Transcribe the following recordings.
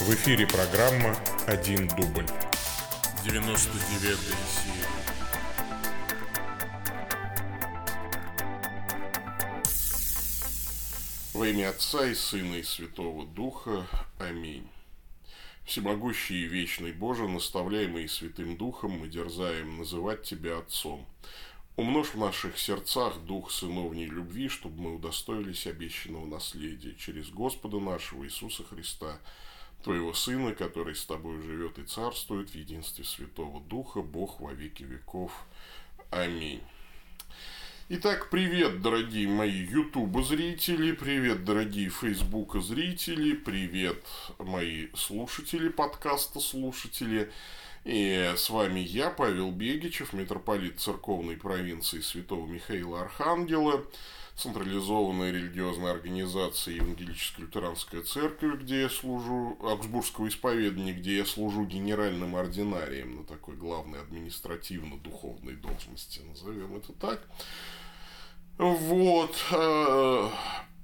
В эфире программа «Один дубль». 99 серия. Во имя Отца и Сына и Святого Духа. Аминь. Всемогущий и вечный Боже, наставляемый Святым Духом, мы дерзаем называть Тебя Отцом. Умножь в наших сердцах дух сыновней любви, чтобы мы удостоились обещанного наследия через Господа нашего Иисуса Христа, Твоего Сына, который с Тобой живет и царствует в единстве Святого Духа, Бог во веки веков. Аминь. Итак, привет, дорогие мои YouTube зрители, привет, дорогие Facebook зрители, привет, мои слушатели подкаста слушатели. И с вами я, Павел Бегичев, митрополит церковной провинции Святого Михаила Архангела, централизованная религиозная организация Евангелическая лютеранская церковь, где я служу, Аугсбургского исповедания, где я служу генеральным ординарием на такой главной административно-духовной должности, назовем это так. Вот, э,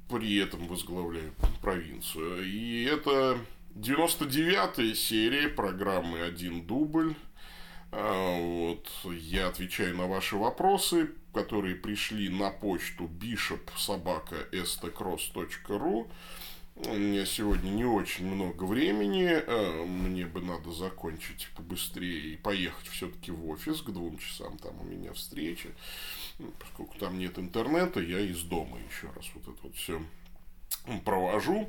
при этом возглавляю провинцию. И это 99-я серия программы «Один дубль». А, вот, я отвечаю на ваши вопросы, которые пришли на почту bishop.sobaka.stcross.ru. У меня сегодня не очень много времени, а, мне бы надо закончить побыстрее и поехать все-таки в офис к двум часам, там у меня встреча. Ну, поскольку там нет интернета, я из дома еще раз вот это вот все провожу.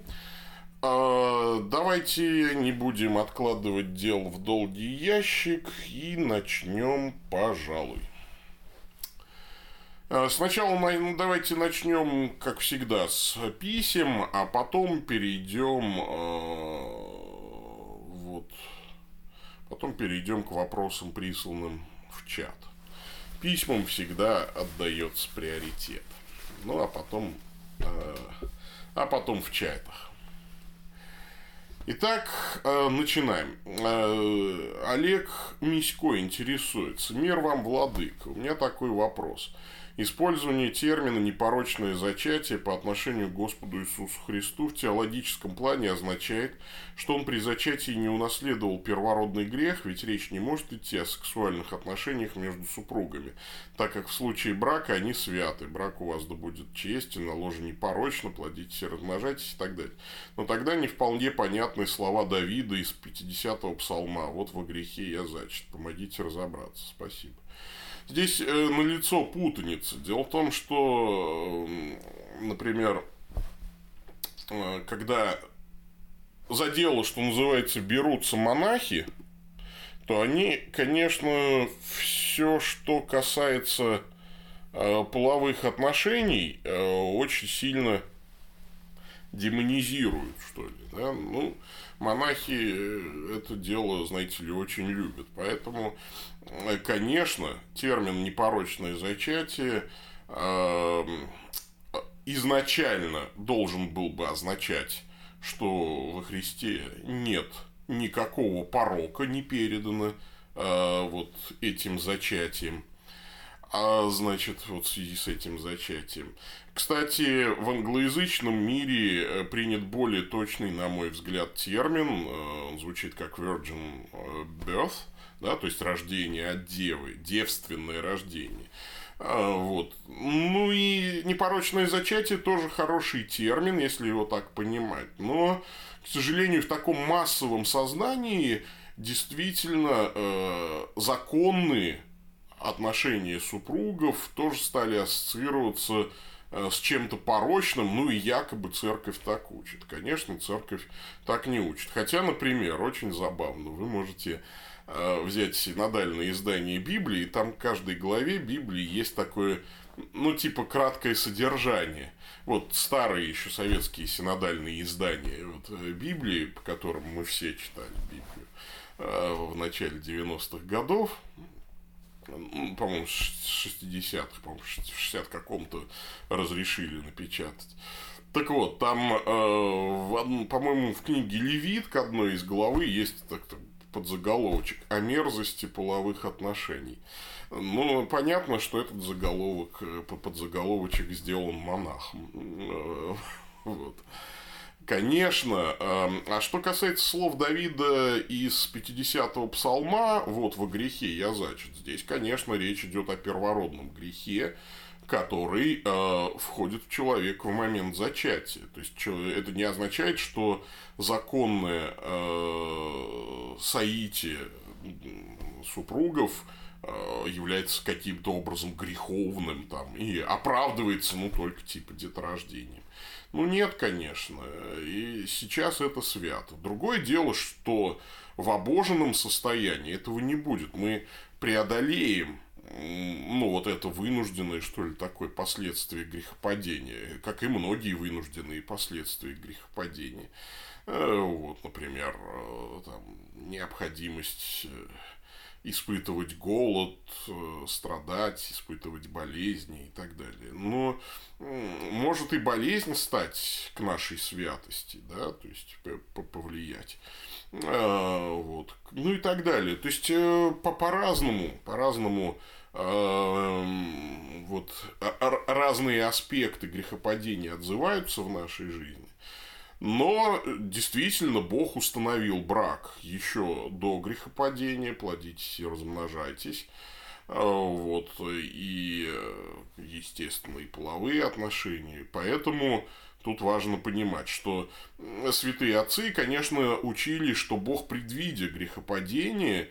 А, давайте не будем откладывать дел в долгий ящик и начнем, пожалуй. А, сначала ну, давайте начнем, как всегда, с писем, а потом перейдем а, вот, потом перейдем к вопросам, присланным в чат. Письмам всегда отдается приоритет. Ну а потом, а потом в чатах. Итак, э, начинаем. Э, Олег Мисько интересуется. Мир вам, владыка. У меня такой вопрос. Использование термина «непорочное зачатие» по отношению к Господу Иисусу Христу в теологическом плане означает, что он при зачатии не унаследовал первородный грех, ведь речь не может идти о сексуальных отношениях между супругами, так как в случае брака они святы, брак у вас да будет честен, на ложе непорочно, плодитесь и размножайтесь и так далее. Но тогда не вполне понятны слова Давида из 50-го псалма «Вот во грехе я зачат, помогите разобраться». Спасибо. Здесь э, налицо путаница. Дело в том, что, э, например, э, когда за дело, что называется, берутся монахи, то они, конечно, все, что касается э, половых отношений, э, очень сильно демонизируют, что ли. Да? Ну, монахи э, это дело, знаете ли, очень любят. Поэтому, конечно, термин «непорочное зачатие» эм, изначально должен был бы означать, что во Христе нет никакого порока не передано э, вот этим зачатием. А значит, вот в связи с этим зачатием. Кстати, в англоязычном мире э, принят более точный, на мой взгляд, термин. Э, он звучит как virgin э, birth, да, то есть рождение от девы, девственное рождение. А, вот. Ну и непорочное зачатие тоже хороший термин, если его так понимать. Но, к сожалению, в таком массовом сознании действительно э, законные отношения супругов тоже стали ассоциироваться э, с чем-то порочным, ну и якобы церковь так учит. Конечно, церковь так не учит. Хотя, например, очень забавно, вы можете взять синодальное издание Библии, и там в каждой главе Библии есть такое, ну, типа, краткое содержание. Вот старые еще советские синодальные издания вот, э, Библии, по которым мы все читали Библию в начале 90-х годов, по-моему, 60-х, по-моему, в 60 каком-то разрешили напечатать. Так вот, там, э, по-моему, в книге Левит к одной из главы есть так подзаголовочек о мерзости половых отношений. Ну, понятно, что этот заголовок, э, подзаголовочек сделан монахом. Э, вот. Конечно. Эм, а что касается слов Давида из 50-го псалма, вот во грехе я зачат, здесь, конечно, речь идет о первородном грехе, который э, входит в человека в момент зачатия. То есть это не означает, что законное э, соитие супругов э, является каким-то образом греховным там, и оправдывается, ну, только типа деторождением. Ну, нет, конечно. И сейчас это свято. Другое дело, что в обоженном состоянии этого не будет. Мы преодолеем ну, вот это вынужденное, что ли, такое последствие грехопадения, как и многие вынужденные последствия грехопадения. Э, вот, например, э, там, необходимость э, испытывать голод, страдать, испытывать болезни и так далее. Но может и болезнь стать к нашей святости, да, то есть повлиять. Вот. Ну и так далее. То есть по-разному, по-разному Эм, вот разные аспекты грехопадения отзываются в нашей жизни. Но действительно Бог установил брак еще до грехопадения, плодитесь и размножайтесь. Э, вот, и, естественно, и половые отношения. Поэтому тут важно понимать, что святые отцы, конечно, учили, что Бог, предвидя грехопадение,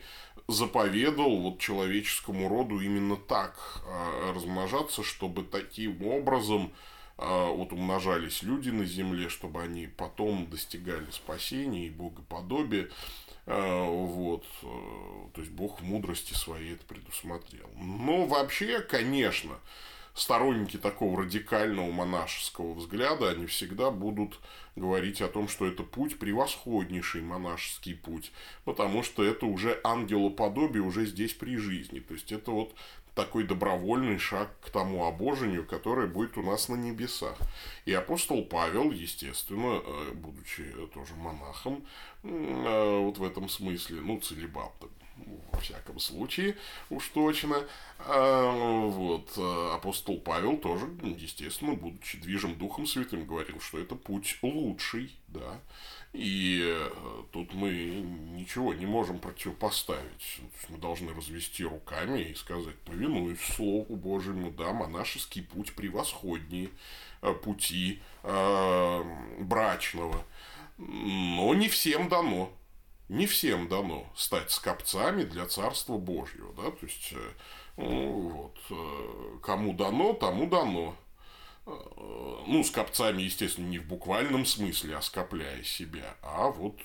заповедал вот человеческому роду именно так э, размножаться, чтобы таким образом э, вот умножались люди на земле, чтобы они потом достигали спасения и богоподобия. Э, вот. То есть Бог в мудрости своей это предусмотрел. Но вообще, конечно, сторонники такого радикального монашеского взгляда, они всегда будут говорить о том, что это путь превосходнейший монашеский путь, потому что это уже ангелоподобие уже здесь при жизни. То есть это вот такой добровольный шаг к тому обожению, которое будет у нас на небесах. И апостол Павел, естественно, э, будучи тоже монахом, э, вот в этом смысле, ну, целебатом, во всяком случае, уж точно. А, вот. А, апостол Павел тоже, естественно, будучи движим Духом Святым, говорил, что это путь лучший, да. И э, тут мы ничего не можем противопоставить. Мы должны развести руками и сказать, повинуюсь Слову Божьему, да, монашеский путь превосходнее э, пути э, брачного. Но не всем дано не всем дано стать скопцами для Царства Божьего, да, то есть, э, ну, вот, э, кому дано, тому дано. Э, ну, скопцами, естественно, не в буквальном смысле, а скопляя себя, а вот,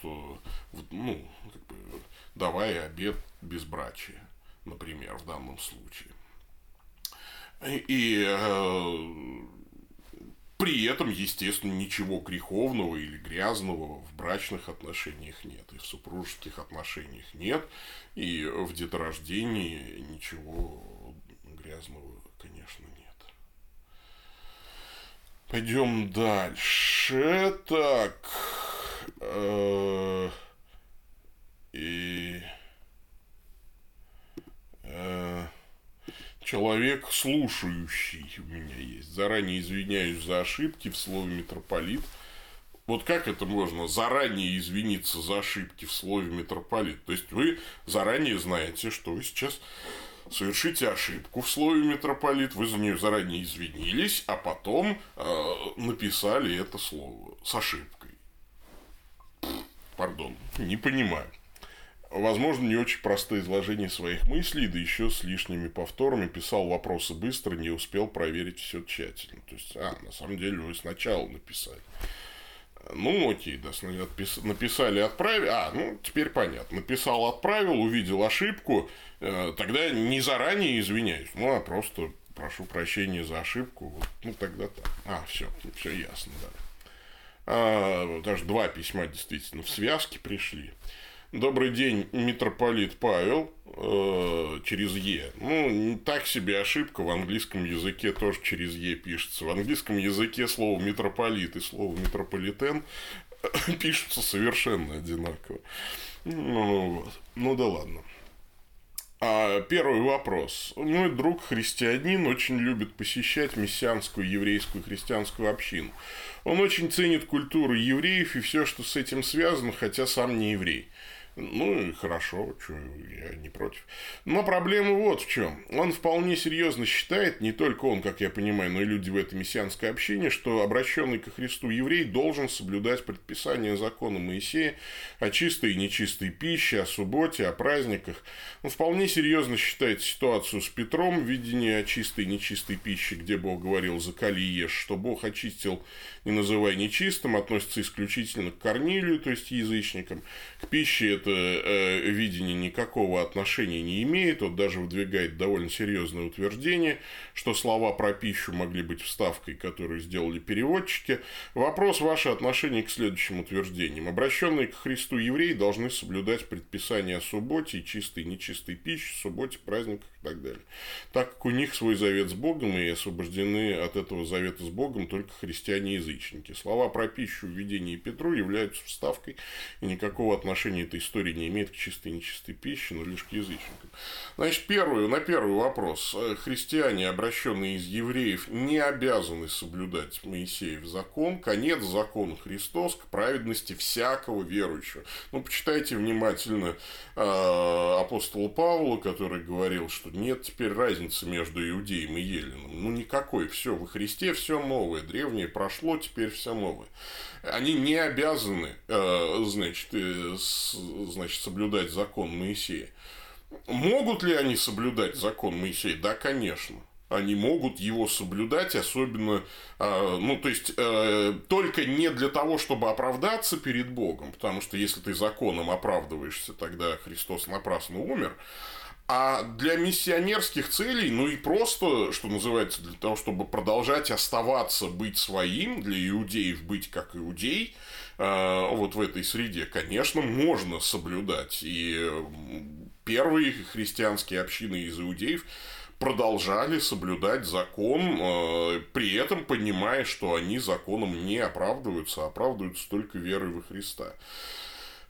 ну, как бы, давая обед безбрачия, например, в данном случае. И при этом, естественно, ничего греховного или грязного в брачных отношениях нет, и в супружеских отношениях нет, и в деторождении ничего грязного, конечно, нет. Пойдем дальше. Так. Э, и э, человек слушающий у меня есть. Заранее извиняюсь за ошибки в слове митрополит. Вот как это можно заранее извиниться за ошибки в слове митрополит? То есть вы заранее знаете, что вы сейчас совершите ошибку в слове митрополит, вы за нее заранее извинились, а потом э, написали это слово с ошибкой. Пардон, не понимаю возможно, не очень простое изложение своих мыслей, да еще с лишними повторами, писал вопросы быстро, не успел проверить все тщательно. То есть, а, на самом деле вы сначала написали. Ну, окей, да, написали, отправили. А, ну, теперь понятно. Написал, отправил, увидел ошибку. Э, тогда не заранее извиняюсь, ну, а просто прошу прощения за ошибку. Ну, тогда так. А, все, все ясно, да. А, даже два письма действительно в связке пришли. Добрый день, митрополит Павел, э, через Е. Ну, так себе ошибка, в английском языке тоже через Е пишется. В английском языке слово митрополит и слово метрополитен пишутся совершенно одинаково. Ну, вот. ну да ладно. А первый вопрос. Мой друг христианин очень любит посещать мессианскую еврейскую христианскую общину. Он очень ценит культуру евреев и все, что с этим связано, хотя сам не еврей. Ну, и хорошо, что, я не против. Но проблема вот в чем. Он вполне серьезно считает, не только он, как я понимаю, но и люди в этом мессианской общине, что обращенный ко Христу еврей должен соблюдать предписание закона Моисея о чистой и нечистой пище, о субботе, о праздниках. Он вполне серьезно считает ситуацию с Петром, видение о чистой и нечистой пище, где Бог говорил «закали и ешь», что Бог очистил, не называя нечистым, относится исключительно к Корнилию, то есть язычникам. К пище это э, видение никакого отношения не имеет. Он даже выдвигает довольно серьезное утверждение, что слова про пищу могли быть вставкой, которую сделали переводчики. Вопрос ваше отношение к следующим утверждениям. Обращенные к Христу евреи должны соблюдать предписания о субботе и чистой и нечистой пище, субботе, праздниках так далее. Так как у них свой завет с Богом и освобождены от этого завета с Богом только христиане-язычники. Слова про пищу в видении Петру являются вставкой и никакого отношения истории истории не имеет к чистой и нечистой пище, но лишь к язычникам. Значит, первый, на первый вопрос. Э, христиане, обращенные из евреев, не обязаны соблюдать Моисеев закон. Конец закона Христос к праведности всякого верующего. Ну, почитайте внимательно э, апостола Павла, который говорил, что нет теперь разницы между иудеем и еленом. Ну, никакой. Все, во Христе все новое. Древнее прошло, теперь все новое. Они не обязаны, э, значит, значит, соблюдать закон Моисея. Могут ли они соблюдать закон Моисея? Да, конечно. Они могут его соблюдать, особенно, э, ну, то есть, э, только не для того, чтобы оправдаться перед Богом, потому что если ты законом оправдываешься, тогда Христос напрасно умер, а для миссионерских целей, ну и просто, что называется, для того, чтобы продолжать оставаться, быть своим, для иудеев быть как иудей, э, вот в этой среде, конечно, можно соблюдать. И первые христианские общины из иудеев продолжали соблюдать закон, э, при этом понимая, что они законом не оправдываются, а оправдываются только верой во Христа.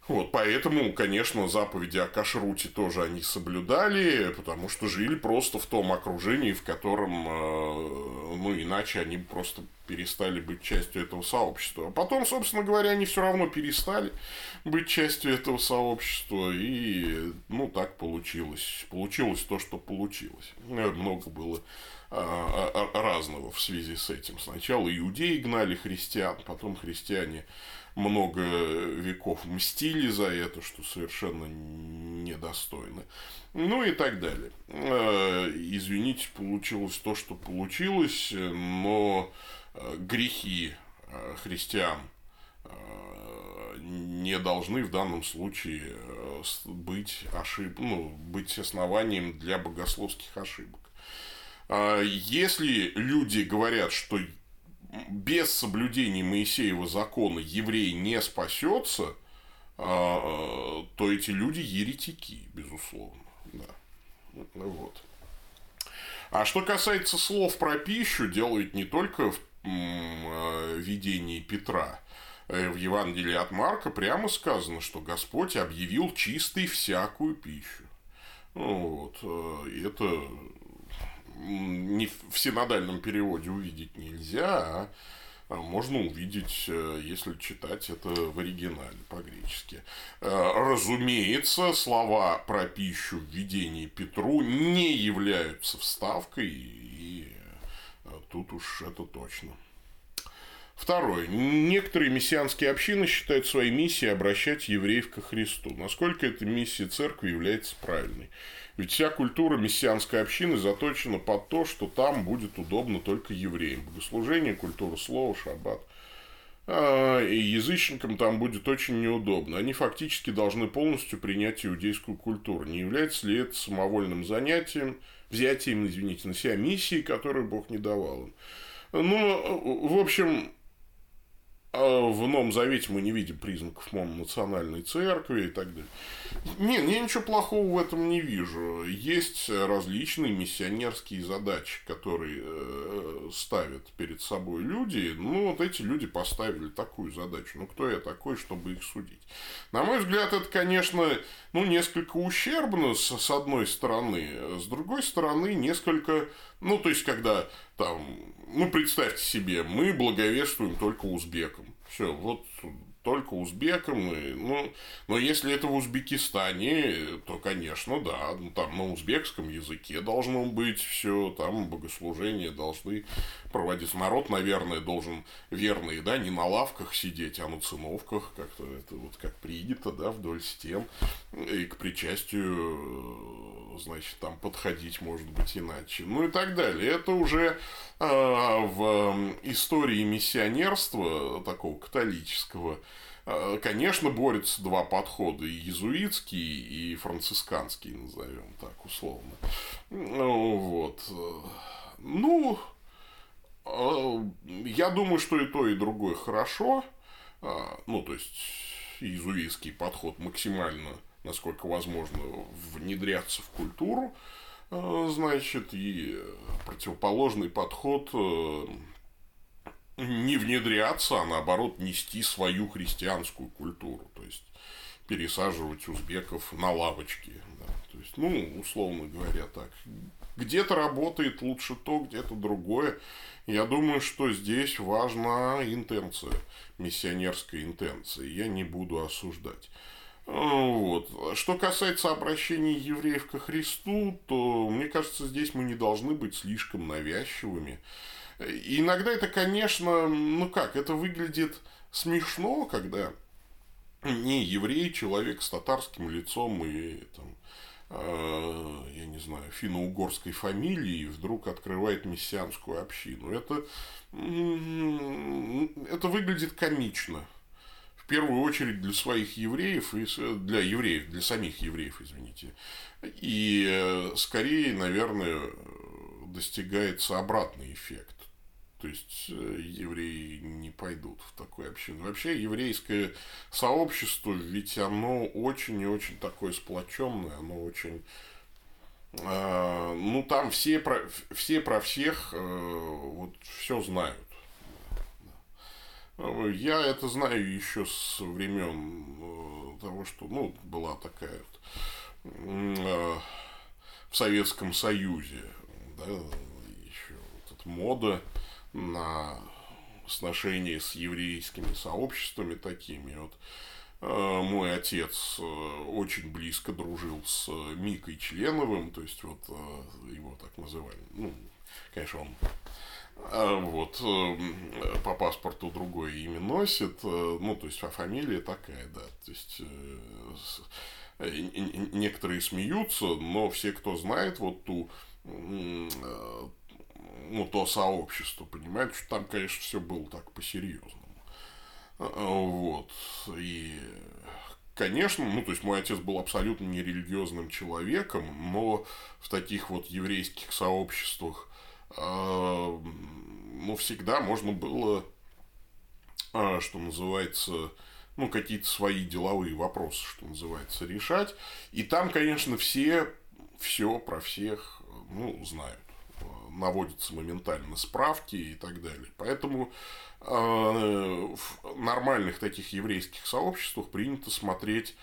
Вот, поэтому, конечно, заповеди о кашруте тоже они соблюдали, потому что жили просто в том окружении, в котором, э, ну, иначе они просто перестали быть частью этого сообщества. А потом, собственно говоря, они все равно перестали быть частью этого сообщества, и, ну, так получилось. Получилось то, что получилось. Много было а, разного в связи с этим. Сначала иудеи гнали христиан, потом христиане много веков мстили за это, что совершенно недостойно. Ну и так далее. Э, извините, получилось то, что получилось, но э, грехи э, христиан не должны в данном случае быть, ошиб... ну, быть основанием для богословских ошибок. Если люди говорят, что без соблюдения Моисеева закона еврей не спасется, а, то эти люди еретики, безусловно. Да. Ну вот. А что касается слов про пищу, делает не только в а, видении Петра. Э, в Евангелии от Марка прямо сказано, что Господь объявил чистой всякую пищу. Ну, вот. Э, и это не в синодальном переводе увидеть нельзя, а можно увидеть, э, если читать это в оригинале по-гречески. Э, разумеется, слова про пищу в видении Петру не являются вставкой, и э, тут уж это точно. Второе. Некоторые мессианские общины считают своей миссией обращать евреев ко Христу. Насколько эта миссия церкви является правильной? Ведь вся культура мессианской общины заточена под то, что там будет удобно только евреям. Богослужение, культура слова, шаббат. А, и язычникам там будет очень неудобно. Они фактически должны полностью принять иудейскую культуру. Не является ли это самовольным занятием, взятием, извините, на себя миссии, которую Бог не давал им? Ну, в общем, в Новом Завете мы не видим признаков мононациональной церкви и так далее. Не, я ничего плохого в этом не вижу. Есть различные миссионерские задачи, которые э, ставят перед собой люди. Ну, вот эти люди поставили такую задачу. Ну, кто я такой, чтобы их судить? На мой взгляд, это, конечно, ну, несколько ущербно с одной стороны. С другой стороны, несколько... Ну, то есть, когда там ну, представьте себе, мы благовествуем только узбекам. Все, вот только узбекам. И, ну, но если это в Узбекистане, то, конечно, да, ну, там на узбекском языке должно быть все, там богослужения должны проводиться. Народ, наверное, должен верный, да, не на лавках сидеть, а на циновках, как-то это вот как принято, да, вдоль стен, и к причастию значит, там подходить может быть иначе, ну и так далее. Это уже э, в истории миссионерства такого католического, э, конечно, борются два подхода, и иезуитский, и францисканский, назовем так условно. Ну, вот. Ну, э, я думаю, что и то, и другое хорошо. Ну, то есть, иезуитский подход максимально насколько возможно, внедряться в культуру, э, значит, и противоположный подход э, не внедряться, а наоборот нести свою христианскую культуру, то есть пересаживать узбеков на лавочки. Да. То есть, ну, условно говоря, так. Где-то работает лучше то, где-то другое. Я думаю, что здесь важна интенция, миссионерская интенция. Я не буду осуждать. Вот. Что касается обращения евреев ко Христу, то, мне кажется, здесь мы не должны быть слишком навязчивыми. И иногда это, конечно, ну как, это выглядит смешно, когда не еврей, человек с татарским лицом и там, э, я не знаю, финно-угорской фамилии вдруг открывает мессианскую общину. Это, это выглядит комично в первую очередь для своих евреев и для евреев, для самих евреев, извините. И э, скорее, наверное, достигается обратный эффект. То есть э, евреи не пойдут в такую общину. Вообще еврейское сообщество, ведь оно очень и очень такое сплоченное, оно очень э, ну там все про, все про всех вот все знают. Я это знаю еще с времен э, того, что ну, была такая вот, э, в Советском Союзе да, еще вот эта мода на сношение с еврейскими сообществами такими. Вот э, мой отец очень близко дружил с Микой Членовым, то есть вот его так называли. Ну, конечно, он вот, э, по паспорту другое имя носит, э, ну, то есть, а фамилия такая, да, то есть, э, некоторые смеются, но все, кто знает вот ту, ну, то сообщество, понимают, что там, конечно, все было так по-серьезному. Вот, и Конечно, ну, то есть мой отец был абсолютно нерелигиозным человеком, но в таких вот еврейских сообществах а, ну, всегда можно было, а, что называется, ну, какие-то свои деловые вопросы, что называется, решать. И там, конечно, все все про всех, ну, знают. Наводятся моментально справки и так далее. Поэтому э, в нормальных таких еврейских сообществах принято смотреть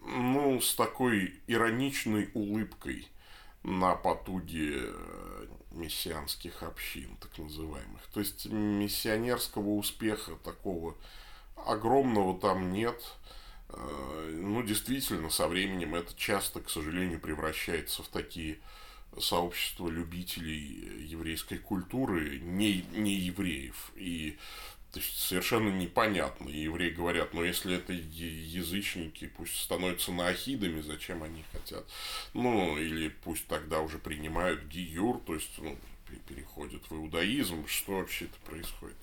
ну, с такой ироничной улыбкой на потуги мессианских общин, так называемых. То есть миссионерского успеха такого огромного там нет. Э, ну, действительно, со временем это часто, к сожалению, превращается в такие сообщества любителей еврейской культуры, не, не евреев. И то есть совершенно непонятно. И евреи говорят, ну если это язычники, пусть становятся наахидами, зачем они хотят. Ну, или пусть тогда уже принимают гиюр, то есть ну, переходят в иудаизм. Что вообще-то происходит?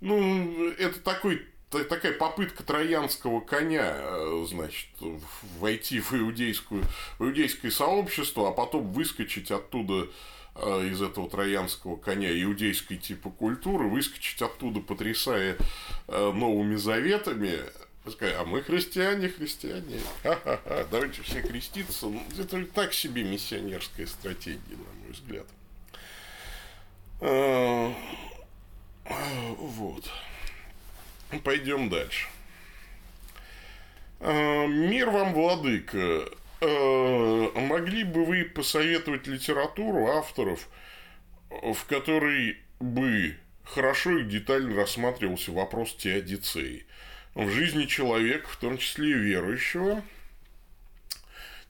Ну, это такой такая попытка троянского коня, э, значит, войти в иудейскую, в иудейское сообщество, а потом выскочить оттуда из этого троянского коня иудейской типа культуры, выскочить оттуда, потрясая э, новыми заветами, а мы христиане, христиане, ха-ха-ха, давайте все креститься. Ну, это так себе миссионерская стратегия, на мой взгляд. Вот. Пойдем дальше. Мир вам, владыка. Могли бы вы посоветовать литературу авторов, в которой бы хорошо и детально рассматривался вопрос теодицеи? В жизни человека, в том числе и верующего,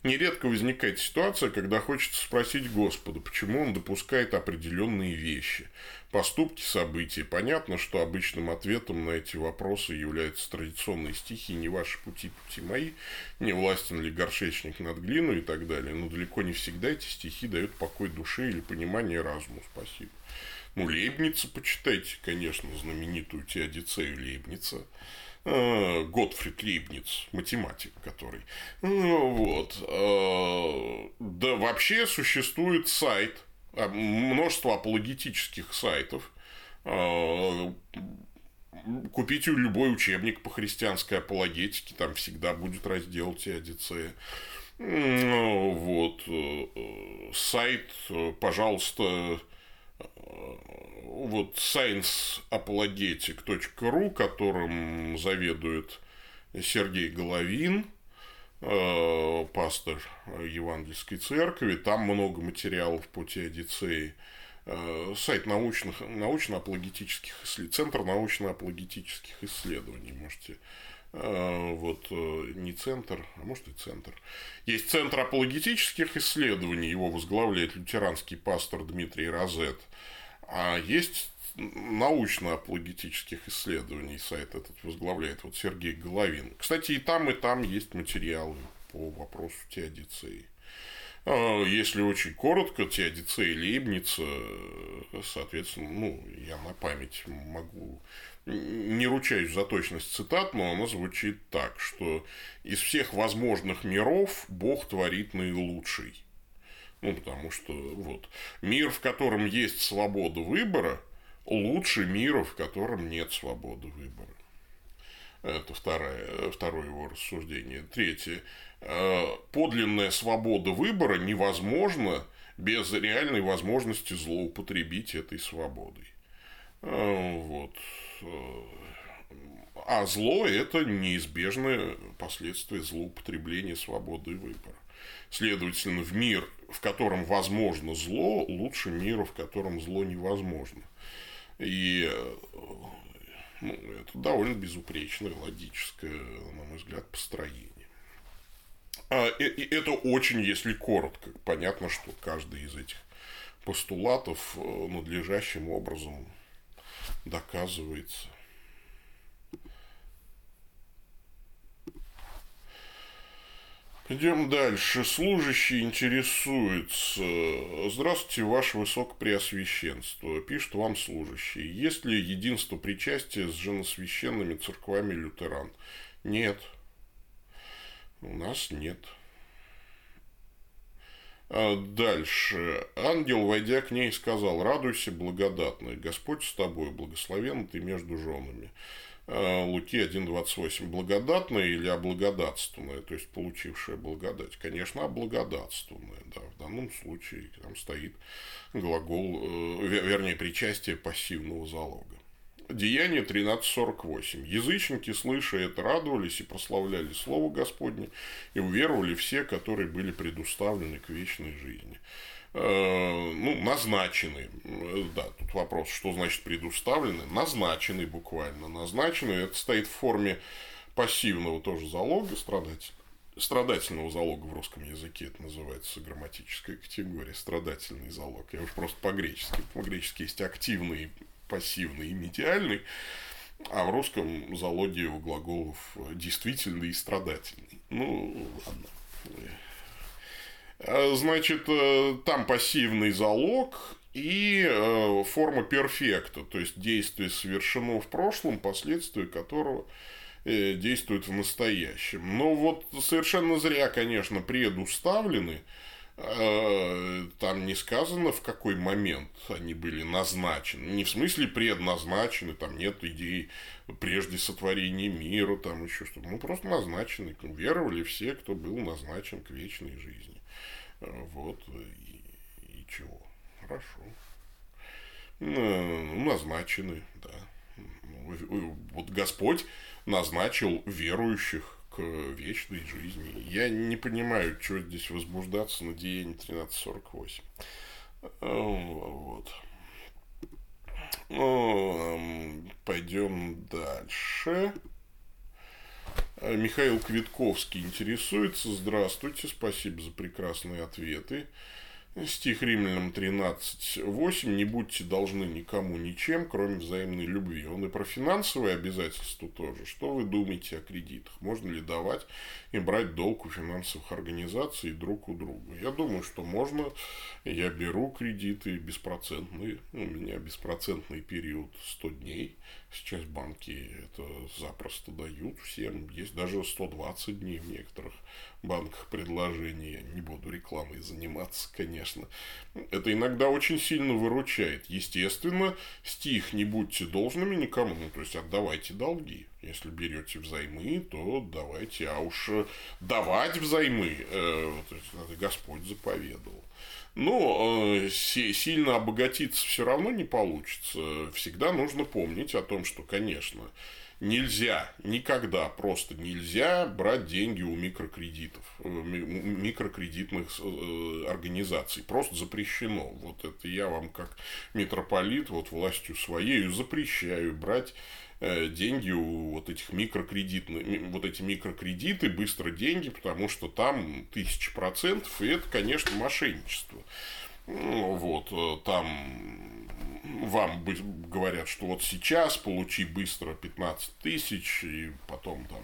Нередко возникает ситуация, когда хочется спросить Господа, почему он допускает определенные вещи, поступки, события. Понятно, что обычным ответом на эти вопросы являются традиционные стихи «Не ваши пути, пути мои», «Не властен ли горшечник над глину» и так далее. Но далеко не всегда эти стихи дают покой душе или понимание разуму. Спасибо. Ну, Лейбница почитайте, конечно, знаменитую Теодицею Лейбница. Э, Готфрид Лейбниц, математик который. Ну, вот. Э, да вообще существует сайт, а, множество апологетических сайтов. Э, купите любой учебник по христианской апологетике, там всегда будет раздел Теодицея. Вот. Сайт, пожалуйста, вот scienceapologetic.ru, которым заведует Сергей Головин, э, пастор Евангельской церкви. Там много материалов по теодицеи. Э, сайт научных, научно-апологетических исследований, Центр научно-апологетических исследований. Можете вот не центр, а может и центр. Есть Центр апологетических исследований, его возглавляет лютеранский пастор Дмитрий Розет. А есть научно-апологетических исследований сайт этот возглавляет вот Сергей Головин. Кстати, и там, и там есть материалы по вопросу теодицеи. А, если очень коротко, теодицея Лейбница, соответственно, ну, я на память могу, не ручаюсь за точность цитат, но она звучит так, что из всех возможных миров Бог творит наилучший. Ну, потому что вот мир, в котором есть свобода выбора, лучше мира, в котором нет свободы выбора. Это второе, второе его рассуждение. Третье. Э, подлинная свобода выбора невозможна без реальной возможности злоупотребить этой свободой. Э, вот. Э, а зло – это неизбежное последствие злоупотребления свободы выбора. Следовательно, в мир, в котором возможно зло, лучше мира, в котором зло невозможно. И ну, это довольно безупречное, логическое, на мой взгляд, построение. А, это очень, если коротко. Понятно, что каждый из этих постулатов э, надлежащим образом доказывается. Идем дальше. Служащий интересуется. Здравствуйте, Ваше Высокопреосвященство. Пишет вам служащий. Есть ли единство причастия с женосвященными церквами лютеран? Нет. У нас нет. А дальше. Ангел, войдя к ней, сказал, радуйся, благодатная, Господь с тобой, благословен ты между женами. Э, Луки 1.28. Благодатное или облагодатственное, то есть получившее благодать? Конечно, облагодатственное, да. В данном случае там стоит глагол, э, вернее, причастие пассивного залога. Деяние 13.48. Язычники, слыша это, радовались и прославляли Слово Господне, и уверовали все, которые были предуставлены к вечной жизни. Э, ну, назначены. Да, тут вопрос, что значит предуставлены? Назначены буквально. Назначены, это стоит в форме пассивного тоже залога, страдатель. Страдательного залога в русском языке это называется грамматическая категория, страдательный залог. Я уж просто по-гречески. По-гречески есть активный, пассивный и медиальный, а в русском залоге у глаголов действительный и страдательный. Ну, ладно. Э, значит, э, там пассивный залог и э, форма перфекта, то есть действие совершено в прошлом, последствия которого действуют в настоящем. Но вот совершенно зря, конечно, предуставлены там не сказано, в какой момент они были назначены. Не в смысле предназначены, там нет идей прежде сотворения мира, там еще что-то. Ну, просто назначены. Веровали все, кто был назначен к вечной жизни. Э, вот. И, и чего? Хорошо. Ну, назначены, да. Ну, вот Господь назначил верующих к вечной жизни. Я не понимаю, что здесь возбуждаться на Диене 1348. Вот. Ну, пойдем дальше. Михаил Квитковский интересуется. Здравствуйте, спасибо за прекрасные ответы. Стих Римлянам 13.8. «Не будьте должны никому ничем, кроме взаимной любви». Он и про финансовые обязательства тоже. Что вы думаете о кредитах? Можно ли давать и брать долг у финансовых организаций друг у друга? Я думаю, что можно. Я беру кредиты беспроцентные. У меня беспроцентный период 100 дней. Сейчас банки это запросто дают всем. Есть даже 120 дней в некоторых банках предложения. Не буду рекламой заниматься, конечно. Это иногда очень сильно выручает. Естественно, стих «не будьте должными никому», ну, то есть отдавайте долги. Если берете взаймы, то давайте, а уж давать взаймы, э, Господь заповедовал. Но э, сильно обогатиться все равно не получится. Всегда нужно помнить о том, что, конечно, нельзя, никогда просто нельзя брать деньги у микрокредитов, э, микрокредитных э, организаций. Просто запрещено. Вот это я вам как митрополит, вот властью своей запрещаю брать э, деньги у вот этих микрокредитных, вот эти микрокредиты, быстро деньги, потому что там тысяча процентов, и это, конечно, мошенничество. Ну, вот, там вам говорят, что вот сейчас получи быстро 15 тысяч, и потом там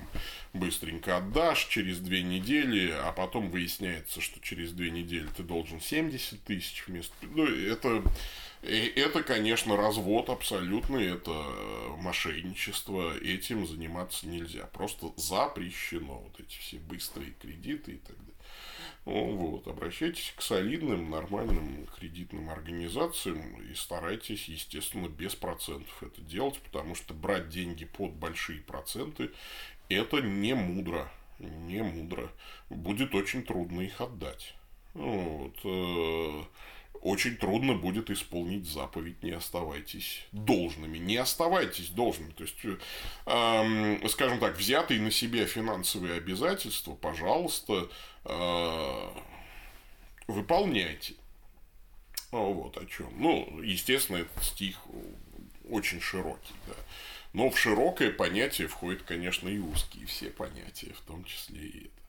быстренько отдашь через две недели, а потом выясняется, что через две недели ты должен 70 тысяч вместо... Ну, это, это, конечно, развод абсолютный, это мошенничество, этим заниматься нельзя. Просто запрещено вот эти все быстрые кредиты и так далее. Вот, обращайтесь к солидным, нормальным кредитным организациям и старайтесь, естественно, без процентов это делать, потому что брать деньги под большие проценты – это не мудро, не мудро. Будет очень трудно их отдать. Вот, э, очень трудно будет исполнить заповедь «не оставайтесь должными». Не оставайтесь должными. То есть, э, скажем так, взятые на себя финансовые обязательства, пожалуйста, э, выполняйте. А вот о чем. Ну, естественно, этот стих очень широкий, да. Но в широкое понятие входит, конечно, и узкие все понятия, в том числе и это.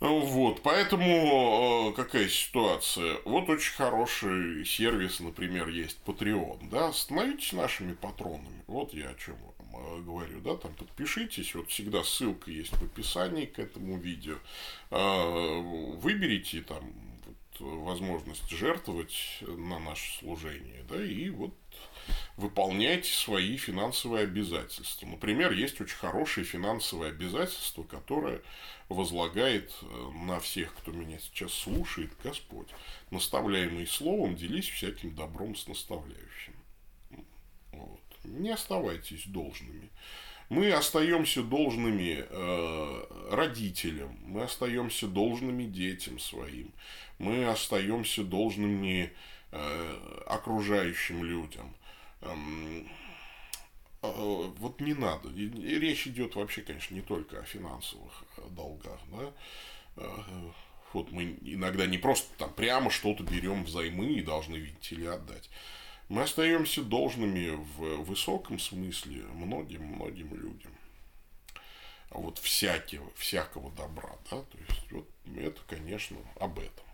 Вот, поэтому э, какая ситуация? Вот очень хороший сервис, например, есть Patreon, да, становитесь нашими патронами. Вот я о чем вам э, говорю, да, там подпишитесь, вот всегда ссылка есть в описании к этому видео. Э, выберите там возможность жертвовать на наше служение, да, и вот выполняйте свои финансовые обязательства. Например, есть очень хорошее финансовое обязательство, которое возлагает э, на всех, кто меня сейчас слушает, Господь. Наставляемый словом, делись всяким добром с наставляющим. Вот. Не оставайтесь должными. Мы остаемся должными э, родителям, мы остаемся должными детям своим, мы остаемся должными э, окружающим людям. Эм, вот не надо. И речь идет вообще, конечно, не только о финансовых э, долгах, да. Э, вот мы иногда не просто там прямо что-то берем взаймы и должны видеть или отдать. Мы остаемся должными в высоком смысле многим-многим людям. А вот всякого, всякого добра, да, то есть вот это, конечно, об этом.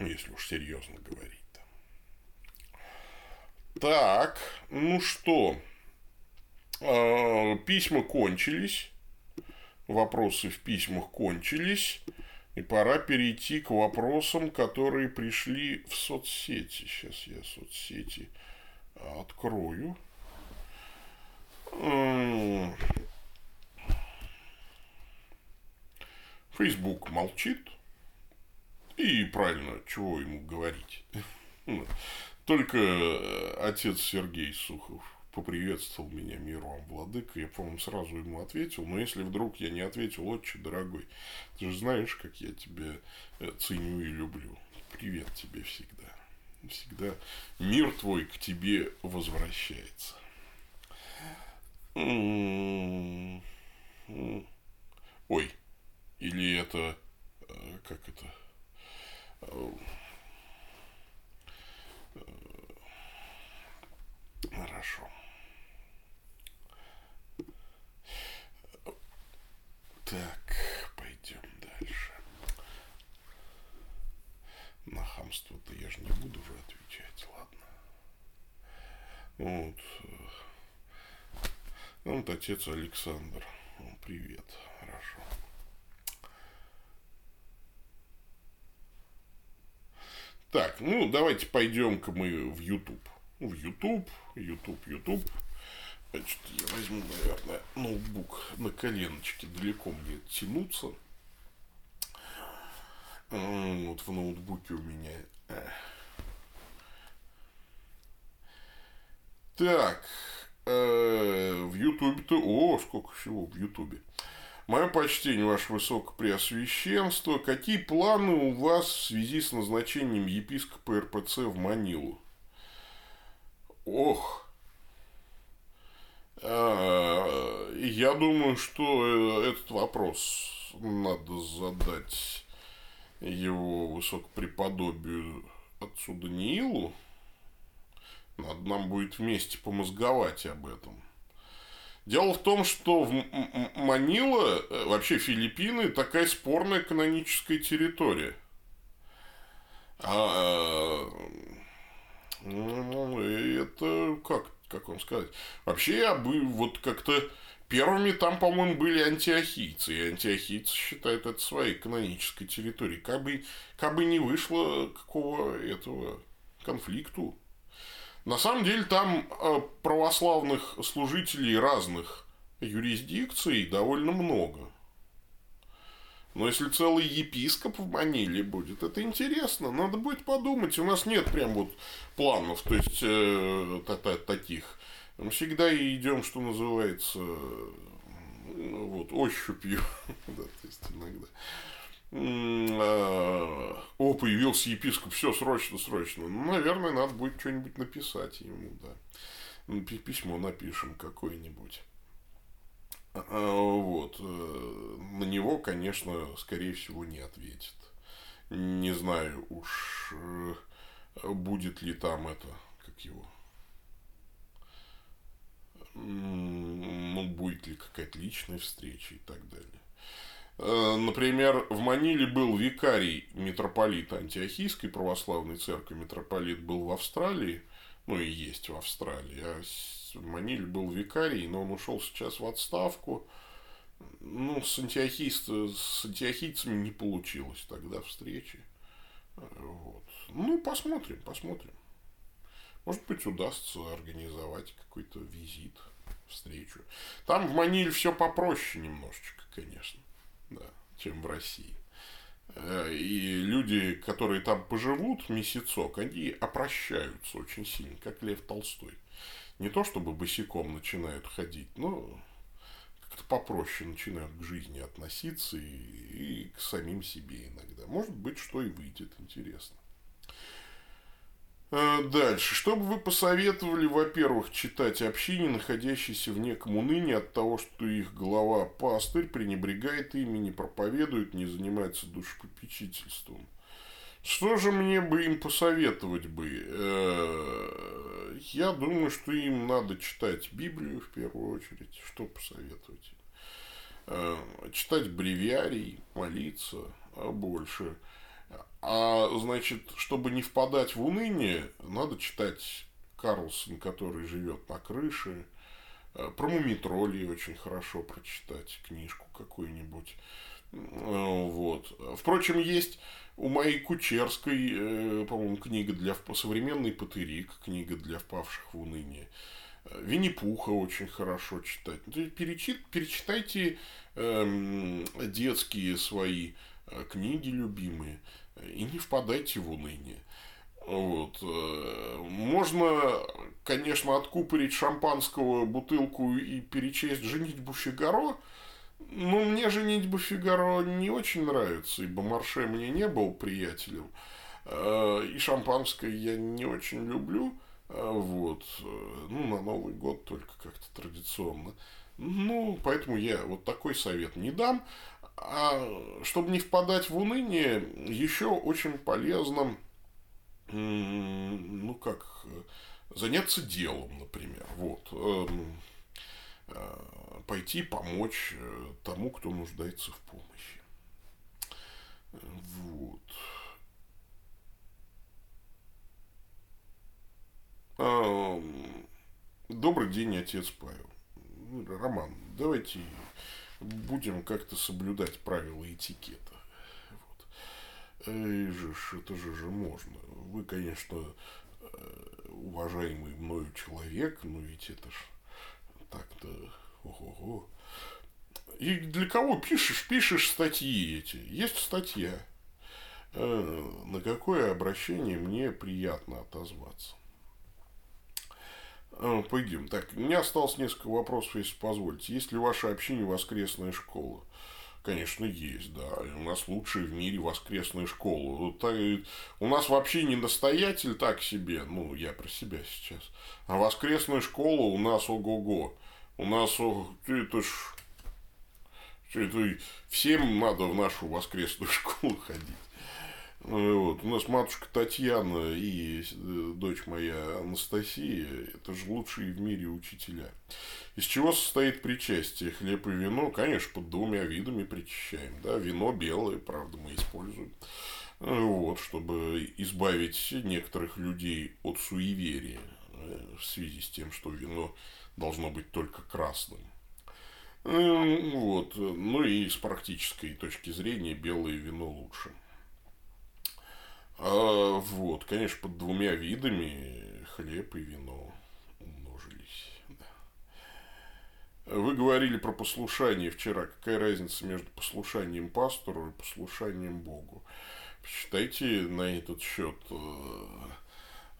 Если уж серьезно говорить. Так, ну что, а, письма кончились, вопросы в письмах кончились, и пора перейти к вопросам, которые пришли в соцсети. Сейчас я соцсети открою. Facebook молчит. И правильно, чего ему говорить. Только э, отец Сергей Сухов поприветствовал меня мир вам, владыка. Я, по-моему, сразу ему ответил. Но если вдруг я не ответил, отче дорогой, ты же знаешь, как я тебя э, ценю и люблю. Привет тебе всегда. Всегда мир твой к тебе возвращается. Ой, или это, э, как это, Хорошо. Так, пойдем дальше. На хамство-то я же не буду уже отвечать, ладно. Вот. Ну, вот отец Александр. Привет. Хорошо. Так, ну давайте пойдем-ка мы в YouTube. В YouTube, YouTube, YouTube. Значит, я возьму, наверное, ноутбук на коленочке, далеко мне тянуться. Вот в ноутбуке у меня. Э. Так, э, в Ютубе-то... О, сколько всего в Ютубе. Мое почтение, Ваше Высокопреосвященство. Какие планы у вас в связи с назначением епископа РПЦ в Манилу? Ох, а, я думаю, что э, этот вопрос надо задать его высокопреподобию отцу Даниилу. Надо нам будет вместе помозговать об этом. Дело в том, что в Манила, э, вообще Филиппины, такая спорная каноническая территория. А, ну, это как как вам сказать, вообще я бы вот как-то первыми там, по-моему, были антиохийцы, и антиохийцы считают это своей канонической территорией. Как бы, как бы не вышло какого этого конфликту. На самом деле там э, православных служителей разных юрисдикций довольно много. Но если целый епископ в Маниле будет, это интересно. Надо будет подумать. У нас нет прям вот планов, то есть э, таких. Мы всегда идем, что называется, ну, вот, ощупью. да, то есть иногда. А, о, появился епископ, все, срочно, срочно. Ну, наверное, надо будет что-нибудь написать ему, да. Письмо напишем какое-нибудь. А, вот. Э, на него, конечно, скорее всего, не ответит. Не знаю уж, э, будет ли там это, как его, ну, будет ли какая-то личная встреча и так далее. Э, например, в Маниле был викарий митрополита Антиохийской православной церкви. Митрополит был в Австралии, ну и есть в Австралии, а в Маниле был викарий, но он ушел сейчас в отставку. Ну, с, антиохист, с антиохийцами не получилось тогда встречи. Вот. Ну, посмотрим, посмотрим. Может быть, удастся организовать какой-то визит, встречу. Там в Маниле все попроще немножечко, конечно, да, чем в России. Э, и люди, которые там поживут месяцок, они опрощаются очень сильно, как Лев Толстой. Не то чтобы босиком начинают ходить, но как-то попроще начинают к жизни относиться и, и к самим себе иногда. Может быть, что и выйдет интересно. Э, дальше. Что бы вы посоветовали, во-первых, читать общине, находящейся в неком унынии от того, что их глава пастырь пренебрегает ими, не проповедует, не занимается душепопечительством? Что же мне бы им посоветовать бы? Э, я думаю, что им надо читать Библию в первую очередь. Что посоветовать? Э, читать бревиарий, молиться, а больше. А значит, чтобы не впадать в уныние, надо читать Карлсон, который живет на крыше. Э, про мумитролей очень хорошо прочитать книжку какую-нибудь. Вот. Впрочем, есть у моей Кучерской, э, по-моему, книга для современный патерик, книга для впавших в уныние. Винни-Пуха очень хорошо читать. Перечит, перечитайте э, детские свои э, книги любимые и не впадайте в уныние. Вот. Э, можно, конечно, откупорить шампанского бутылку и перечесть «Женитьбу Фигаро», но мне «Женитьба Фигаро» не очень нравится, ибо Марше мне не был приятелем. Э, и шампанское я не очень люблю. Э, вот. Ну, на Новый год только как-то традиционно. Ну, поэтому я вот такой совет не дам. А чтобы не впадать в уныние, еще очень полезно, ну как, заняться делом, например. Вот. Эм, э, пойти помочь тому, кто нуждается в помощи. Вот. Добрый день, отец Павел. Роман, давайте будем как-то соблюдать правила этикета. Вот. Эй, же, это же же можно. Вы, конечно, э, уважаемый мною человек, но ведь это ж так-то, ого-го. И для кого пишешь? Пишешь статьи эти. Есть статья. Э, на какое обращение мне приятно отозваться. А, пойдем. Так, у меня осталось несколько вопросов, если позволите. Есть ли в вашей общине воскресная школа? Конечно, есть, да. У нас лучшая в мире воскресная школа. У нас вообще не настоятель так себе, ну, я про себя сейчас. А воскресная школа у нас ого-го. У нас, это ж, это, всем надо в нашу воскресную школу ходить. Вот. У нас матушка Татьяна и э, дочь моя Анастасия, это же лучшие в мире учителя. Из чего состоит причастие? Хлеб и вино, конечно, под двумя видами причащаем. Да? Вино белое, правда, мы используем. Вот, чтобы избавить некоторых людей от суеверия э, в связи с тем, что вино должно быть только красным. Вот. Ну и с практической точки зрения белое вино лучше. А, вот, конечно, под двумя видами хлеб и вино умножились. Да. Вы говорили про послушание вчера. Какая разница между послушанием пастору и послушанием Богу? Почитайте на этот счет э,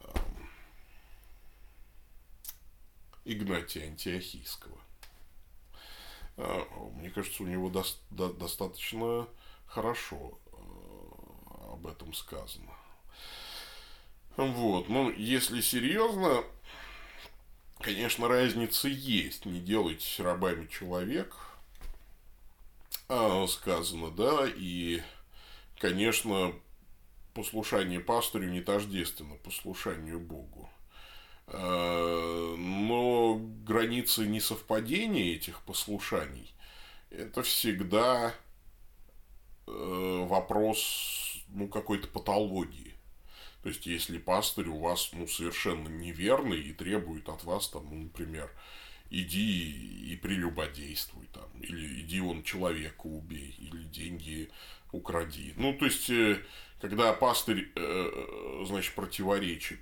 э, Игнатия Антиохийского. А, мне кажется, у него до, до, достаточно хорошо об этом сказано. Вот, ну, если серьезно, конечно, разница есть. Не делайте рабами человек, а, сказано, да, и, конечно, послушание пастырю не тождественно послушанию Богу. А, но границы несовпадения этих послушаний – это всегда э, вопрос ну, какой-то патологии. То есть, если пастырь у вас ну, совершенно неверный и требует от вас, там, ну, например, иди и прелюбодействуй, там, или иди он человека убей, или деньги укради. Ну, то есть, э, когда пастырь, э, э, значит, противоречит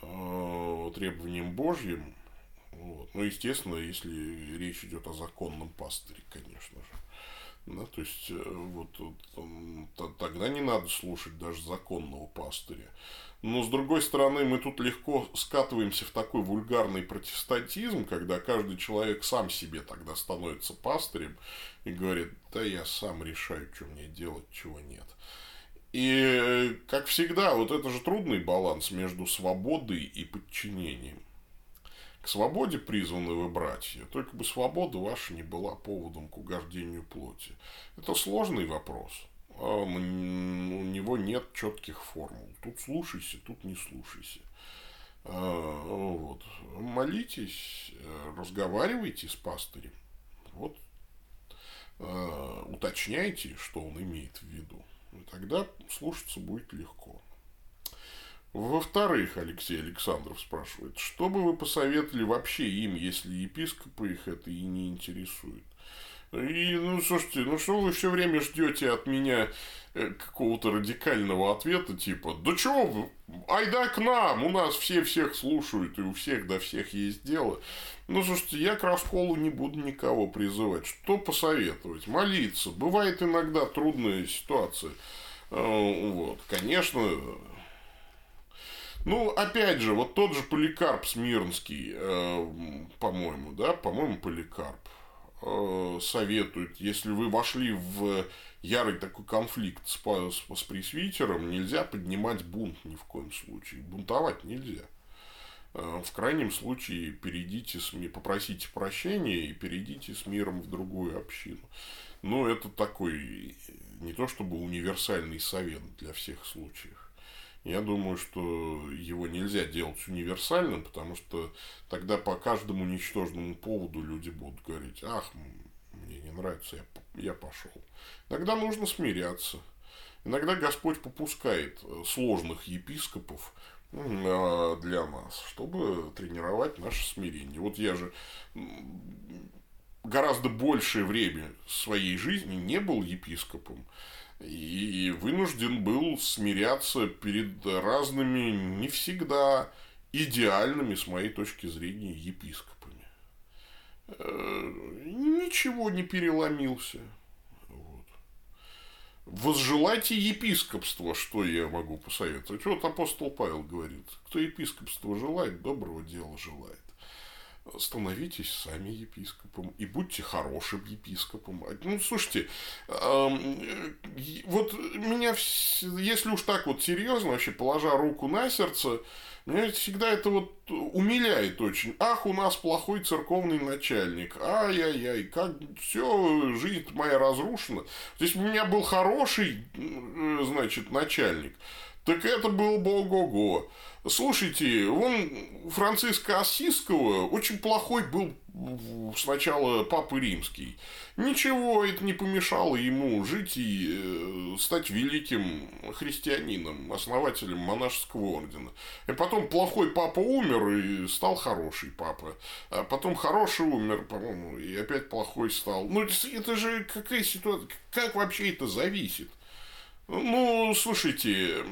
требованиям Божьим, вот, ну, естественно, если речь идет о законном пастыре, конечно же. Да, то есть, э, вот, вот тогда не надо слушать даже законного пастыря. Но, с другой стороны, мы тут легко скатываемся в такой вульгарный протестантизм, когда каждый человек сам себе тогда становится пастырем и говорит, да я сам решаю, что мне делать, чего нет. И, как всегда, вот это же трудный баланс между свободой и подчинением. К свободе призваны вы, братья, только бы свобода ваша не была поводом к угождению плоти. Это сложный вопрос. А у него нет четких формул. Тут слушайся, тут не слушайся. А, вот. Молитесь, разговаривайте с пастырем. Вот. А, уточняйте, что он имеет в виду. И тогда слушаться будет легко. Во-вторых, Алексей Александров спрашивает, что бы вы посоветовали вообще им, если епископы их это и не интересует? И, ну, слушайте, ну что вы все время ждете от меня э, какого-то радикального ответа, типа, да чего вы, айда к нам, у нас все всех слушают, и у всех до всех есть дело. Ну, слушайте, я к расколу не буду никого призывать. Что посоветовать? Молиться. Бывает иногда трудная ситуация. Э, вот, конечно, ну, опять же, вот тот же Поликарп Смирнский, э, по-моему, да, по-моему, Поликарп э, советует, если вы вошли в ярый такой конфликт с, с, с пресвитером, нельзя поднимать бунт ни в коем случае. Бунтовать нельзя. Э, в крайнем случае перейдите с, попросите прощения и перейдите с миром в другую общину. Но это такой не то чтобы универсальный совет для всех случаев. Я думаю, что его нельзя делать универсальным, потому что тогда по каждому ничтожному поводу люди будут говорить, ах, мне не нравится, я, я пошел. Иногда нужно смиряться. Иногда Господь попускает э, сложных епископов а, для нас, чтобы тренировать наше смирение. Вот я же гораздо большее время своей жизни не был епископом и вынужден был смиряться перед разными, не всегда идеальными, с моей точки зрения, епископами. Э, ничего не переломился. Возжелайте епископство, что я могу посоветовать. Вот апостол Павел говорит, кто епископство желает, доброго дела желает становитесь сами епископом и будьте хорошим епископом. Ну, слушайте, вот меня, если уж так вот серьезно, вообще положа руку на сердце, меня всегда это вот умиляет очень. Ах, у нас плохой церковный начальник. Ай-яй-яй, как все, жизнь моя разрушена. То есть у меня был хороший, значит, начальник. Так это был Бог-го-го. Слушайте, вон Франциска Ассизского очень плохой был сначала Папа Римский. Ничего это не помешало ему жить и э, стать великим христианином, основателем монашеского ордена. И потом плохой папа умер и стал хороший папа. А потом хороший умер, по-моему, и опять плохой стал. Ну, это же какая ситуация, как вообще это зависит? Ну, слушайте,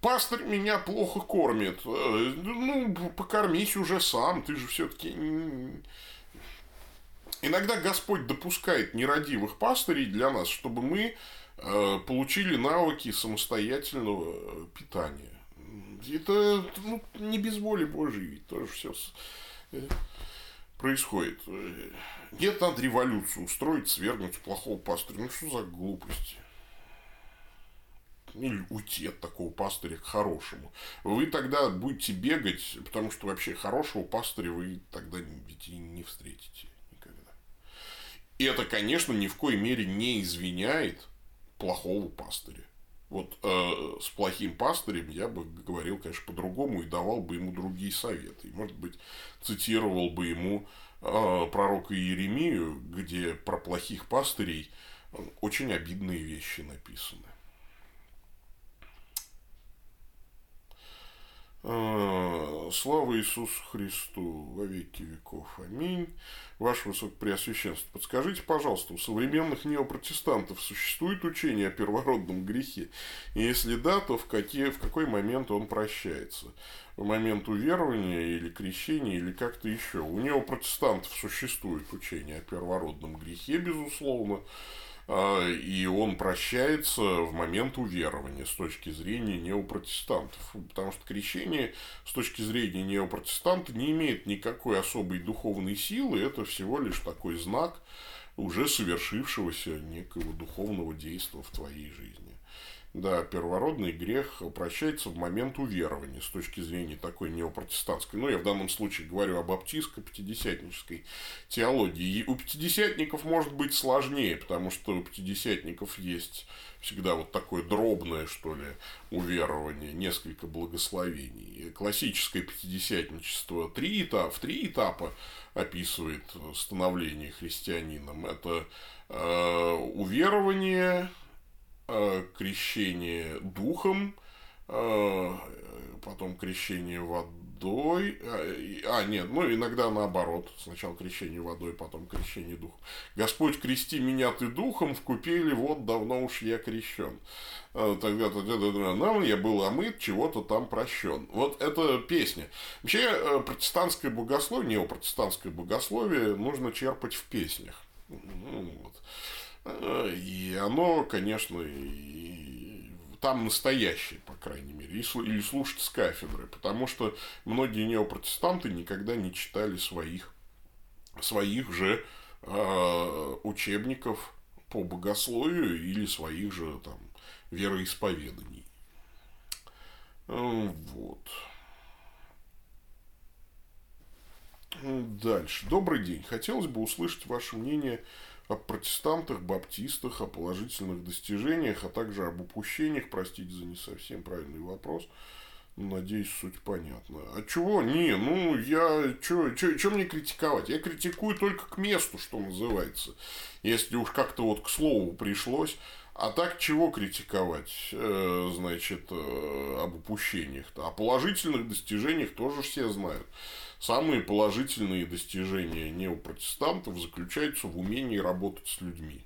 пастырь меня плохо кормит. Э, ну, покормись уже сам, ты же все-таки... Иногда Господь допускает нерадивых пастырей для нас, чтобы мы э, получили навыки самостоятельного питания. Это ну, не без воли Божьей, ведь тоже все э, происходит. Нет, надо революцию устроить, свергнуть плохого пастыря. Ну, что за глупости? Или уйти от такого пастыря к хорошему. Вы тогда будете бегать, потому что вообще хорошего пастыря вы тогда ведь и не встретите никогда. И это, конечно, ни в коей мере не извиняет плохого пастыря. Вот э, с плохим пастырем я бы говорил, конечно, по-другому и давал бы ему другие советы. И, может быть, цитировал бы ему э, пророка Иеремию, где про плохих пастырей очень обидные вещи написаны. Слава Иисусу Христу во веки веков. Аминь. Ваше Высокопреосвященство, подскажите, пожалуйста, у современных неопротестантов существует учение о первородном грехе? И если да, то в, какие, в какой момент он прощается? В момент уверования или крещения, или как-то еще? У неопротестантов существует учение о первородном грехе, безусловно. А, и он прощается в момент уверования с точки зрения неопротестантов. Потому что крещение с точки зрения неопротестанта не имеет никакой особой духовной силы, это всего лишь такой знак уже совершившегося некого духовного действия в твоей жизни. Да, первородный грех прощается в момент уверования с точки зрения такой неопротестантской. Ну, я в данном случае говорю об баптистско пятидесятнической теологии. И у пятидесятников может быть сложнее, потому что у пятидесятников есть всегда вот такое дробное, что ли, уверование, несколько благословений. Классическое пятидесятничество три этапа, в три этапа описывает становление христианином. Это э, уверование, крещение духом, э, потом крещение водой. А, нет, ну иногда наоборот. Сначала крещение водой, потом крещение духом. Господь, крести меня ты духом, в купели, вот давно уж я крещен. Тогда-то нам я был омыт, чего-то там прощен. Вот это песня. Вообще, э, протестантское богословие, неопротестантское богословие нужно черпать в песнях. Ну, вот. Э, и оно, конечно, и там настоящее, по крайней мере, или слушать с кафедры, потому что многие неопротестанты никогда не читали своих, своих же э, учебников по богословию или своих же там вероисповеданий. Э, вот. Дальше. Добрый день. Хотелось бы услышать ваше мнение о протестантах, баптистах, о положительных достижениях, а также об упущениях. Простите за не совсем правильный вопрос. Надеюсь, суть понятна. А чего? Не, ну, я... Что мне критиковать? Я критикую только к месту, что называется. Если уж как-то вот к слову пришлось. А так чего критиковать, э, значит, э, об упущениях-то? О положительных достижениях тоже все знают. Самые положительные достижения неопротестантов заключаются в умении работать с людьми.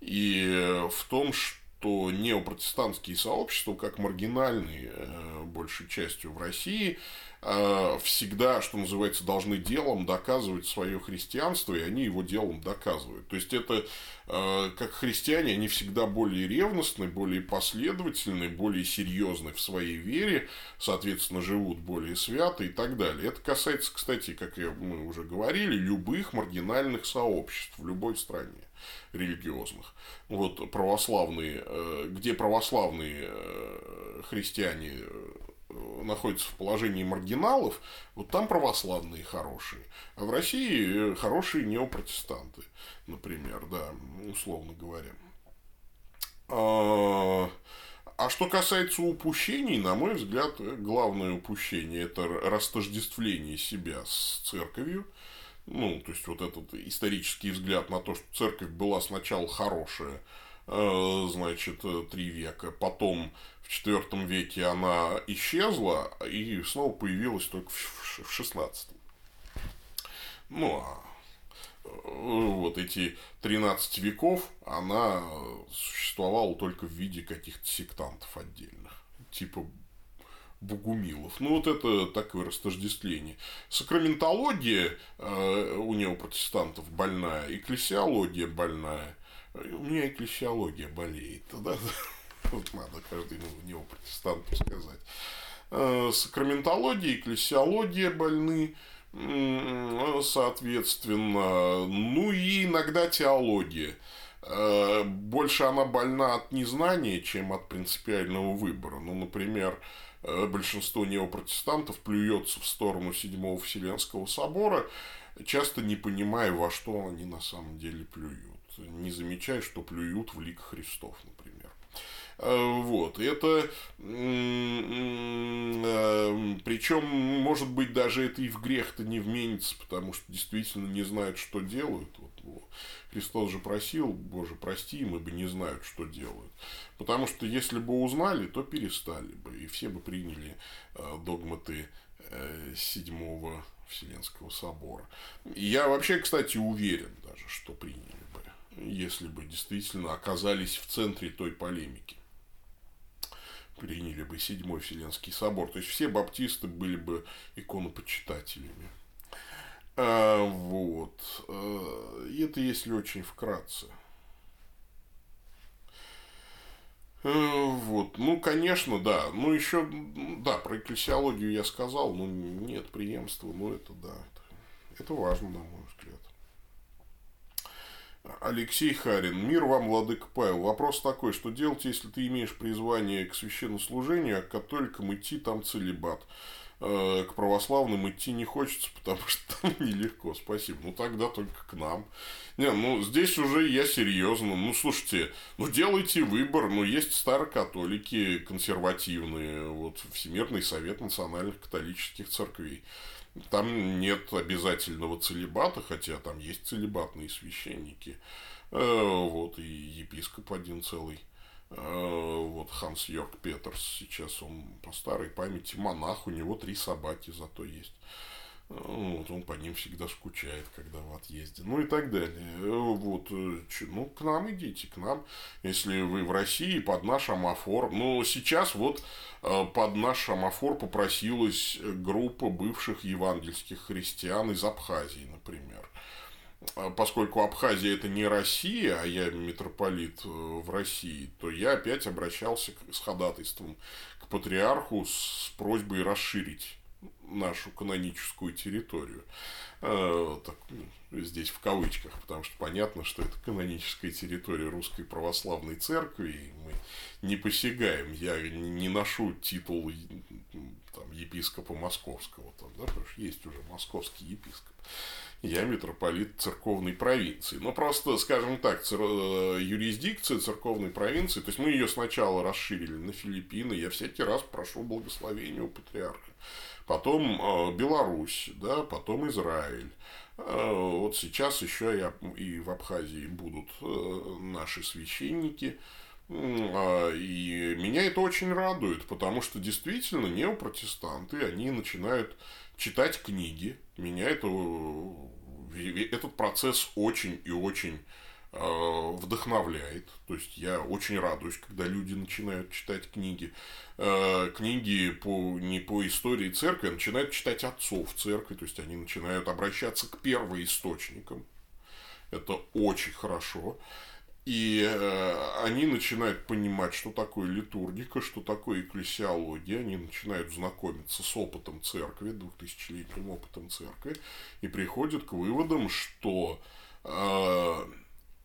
И в том, что неопротестантские сообщества, как маргинальные э, большей частью в России, э, всегда, что называется, должны делом доказывать свое христианство, и они его делом доказывают. То есть это э, как христиане, они всегда более ревностны, более последовательны, более серьезны в своей вере, соответственно, живут более свято и так далее. Это касается, кстати, как мы уже говорили, любых маргинальных сообществ в любой стране религиозных. Вот православные, э, где православные христиане находятся в положении маргиналов, вот там православные хорошие. А в России э, хорошие неопротестанты, например, да, условно говоря. А, а что касается упущений, на мой взгляд, главное упущение – это растождествление себя с церковью. Ну, то есть, вот этот исторический взгляд на то, что церковь была сначала хорошая, Э, значит, э, три века. Потом в четвертом веке она исчезла и снова появилась только в шестнадцатом. Ну, а э, вот эти 13 веков она существовала только в виде каких-то сектантов отдельных, типа Богумилов. Ну, вот это такое растождествление. Сакраментология э, у неопротестантов больная, экклесиология больная – у меня экклесиология болеет. Да? Вот надо каждому него протестанту сказать. Э, сакраментология, экклесиология больны, соответственно. Ну и иногда теология. Э, больше она больна от незнания, чем от принципиального выбора. Ну, например, э, большинство неопротестантов плюется в сторону Седьмого Вселенского собора, часто не понимая, во что они на самом деле плюют не замечая, что плюют в лик Христов, например. Э, вот, это, причем, может быть, даже это и в грех-то не вменится, потому что действительно не знают, что делают. Вот. Христос же просил, Боже, прости им, ибо не знают, что делают. Потому что если бы узнали, то перестали бы, и все бы приняли э, догматы седьмого Вселенского собора. Я вообще, кстати, уверен даже, что приняли если бы действительно оказались в центре той полемики. Приняли бы Седьмой Вселенский собор. То есть, все баптисты были бы иконопочитателями. А, вот. А, это если очень вкратце. А, вот, ну, конечно, да. Ну, еще, да, про экклесиологию я сказал, ну, нет преемства, ну, это да, это, это важно, на мой взгляд. Алексей Харин. Мир вам, Владыка Павел. Вопрос такой, что делать, если ты имеешь призвание к священнослужению, а к католикам идти там целебат? Э, к православным идти не хочется, потому что там нелегко. Спасибо. Ну, тогда только к нам. Не, ну, здесь уже я серьезно. Ну, слушайте, ну, делайте выбор. Ну, есть старокатолики консервативные. Вот, Всемирный совет национальных католических церквей. Там нет обязательного целебата, хотя там есть целебатные священники. Э, вот, и епископ один целый Вот Ханс Йорк Петерс, сейчас он по старой памяти монах, у него три собаки зато есть. Ну, вот он по ним всегда скучает, когда в отъезде. Ну и так далее. Вот, э, ну, к нам идите, к нам. Если вы в России, под наш амофор. Ну, сейчас вот э, под наш амофор попросилась группа бывших евангельских христиан из Абхазии, например. А поскольку Абхазия это не Россия, а я митрополит э, в России, то я опять обращался с ходатайством к патриарху с просьбой расширить нашу каноническую территорию. Э, так, ну, здесь в кавычках, потому что понятно, что это каноническая территория Русской Православной Церкви, и мы не посягаем. Я не ношу титул там, епископа Московского, там, да, потому что есть уже московский епископ. Я митрополит церковной провинции. Но просто, скажем так, цер... Э, юрисдикция церковной провинции, то есть мы ее сначала расширили на Филиппины, я всякий раз прошу благословения у патриарха потом э, Беларусь, да, потом Израиль. Э, вот сейчас еще и в Абхазии будут э, наши священники. А, и меня это очень радует, потому что действительно неопротестанты, они начинают читать книги. Меня это, этот процесс очень и очень Э, вдохновляет. То есть я очень радуюсь, когда люди начинают читать книги. Э, книги по, не по истории церкви, а начинают читать отцов церкви. То есть они начинают обращаться к первоисточникам. Это очень хорошо. И э, они начинают понимать, что такое литургика, что такое экклесиология. Они начинают знакомиться с опытом церкви, двухтысячелетним опытом церкви. И приходят к выводам, что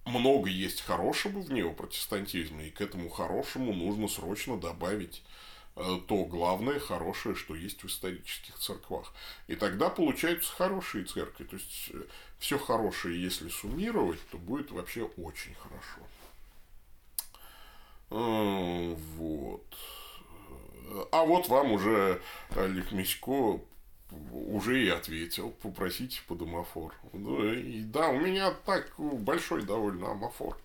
много есть хорошего в неопротестантизме, и к этому хорошему нужно срочно добавить э, то главное хорошее, что есть в исторических церквах. И тогда получаются хорошие церкви. То есть э, все хорошее, если суммировать, то будет вообще очень хорошо. Э, вот. А вот вам уже Олег Мисько уже и ответил, попросите под амофор. Ну, и, да, у меня так большой довольно амофор.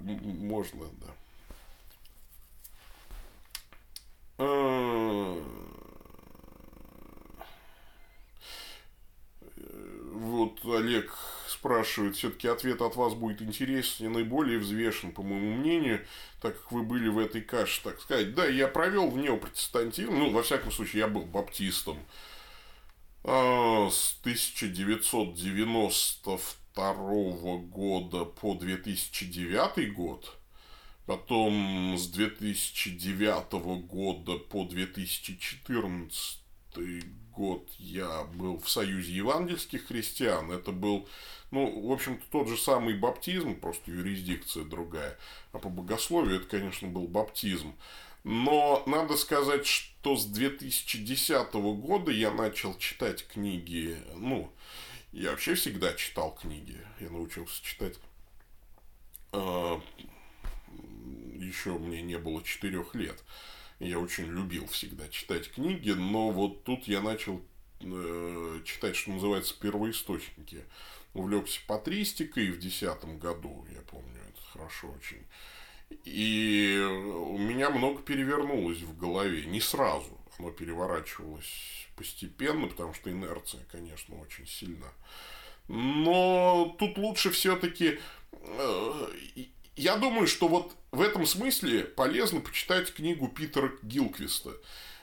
Можно, да. Вот Олег спрашивает, все-таки ответ от вас будет интереснее, наиболее взвешен, по моему мнению, так как вы были в этой каше, так сказать. Да, я провел в неопротестантизм, ну, во всяком случае, я был баптистом а, с 1992 года по 2009 год. Потом с 2009 года по 2014 год я был в Союзе евангельских христиан. Это был ну, в общем-то, тот же самый баптизм, просто юрисдикция другая. А по богословию это, конечно, был баптизм. Но надо сказать, что с 2010 года я начал читать книги, ну, я вообще всегда читал книги. Я научился читать э, еще мне не было четырех лет. Я очень любил всегда читать книги, но вот тут я начал э, читать, что называется, первоисточники увлекся патристикой в 2010 году, я помню, это хорошо очень. И у меня много перевернулось в голове, не сразу, оно переворачивалось постепенно, потому что инерция, конечно, очень сильна. Но тут лучше все-таки... Э, я думаю, что вот в этом смысле полезно почитать книгу Питера Гилквиста.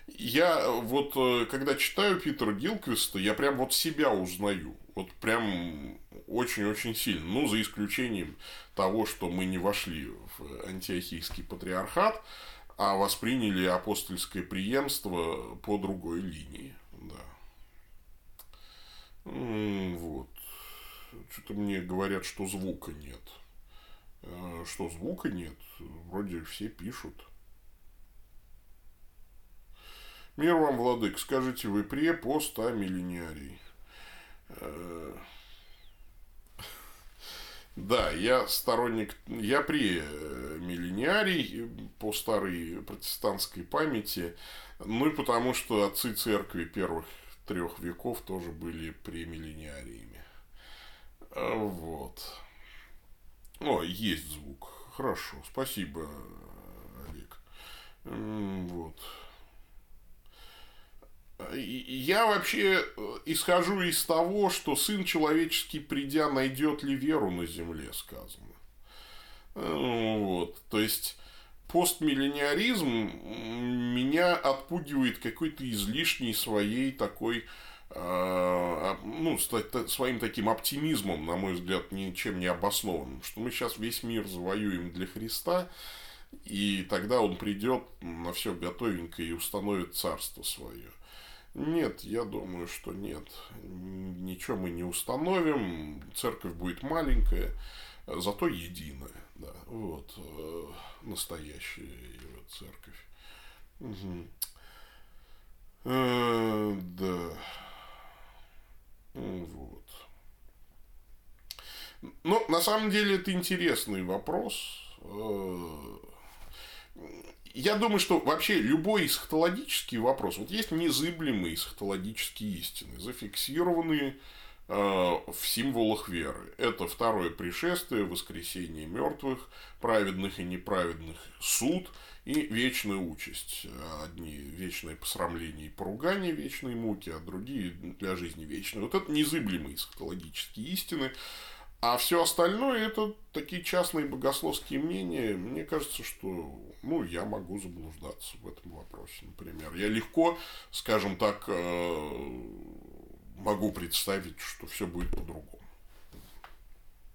Я вот, э, когда читаю Питера Гилквиста, я прям вот себя узнаю. Вот прям очень-очень сильно. Ну, за исключением того, что мы не вошли в антиохийский патриархат, а восприняли апостольское преемство по другой линии. Да. Вот. Что-то мне говорят, что звука нет. Э, что звука нет? Вроде все пишут. Мир вам, владык, скажите, вы пре, пост, а миллениарий? Э, да, я сторонник, я при э, миллениарий по старой протестантской памяти, ну и потому что отцы церкви первых трех веков тоже были премиллениариями. Вот. О, есть звук. хорошо, спасибо, Олег. Вот. Я вообще э, исхожу из того, что сын человеческий, придя, найдет ли веру на земле, сказано. Вот. То есть, постмиллениаризм меня отпугивает какой-то излишней своей такой ну, своим таким оптимизмом, на мой взгляд, ничем не обоснованным, что мы сейчас весь мир завоюем для Христа, и тогда он придет на все готовенькое и установит царство свое. Нет, я думаю, что нет. Ничего мы не установим. Церковь будет маленькая, зато единая. Да, вот. Э, настоящая его церковь. Угу. Э, да. Вот. Ну, на самом деле, это интересный вопрос. Э, я думаю, что вообще любой эсхатологический вопрос, вот есть незыблемые эсхатологические истины, зафиксированные э, в символах веры. Это второе пришествие, воскресение мертвых, праведных и неправедных, суд и вечная участь. Одни вечное посрамление и поругание вечной муки, а другие для жизни вечной. Вот это незыблемые эсхатологические истины. А все остальное это такие частные богословские мнения. Мне кажется, что ну, я могу заблуждаться в этом вопросе, например. Я легко, скажем так, э, могу представить, что все будет по-другому.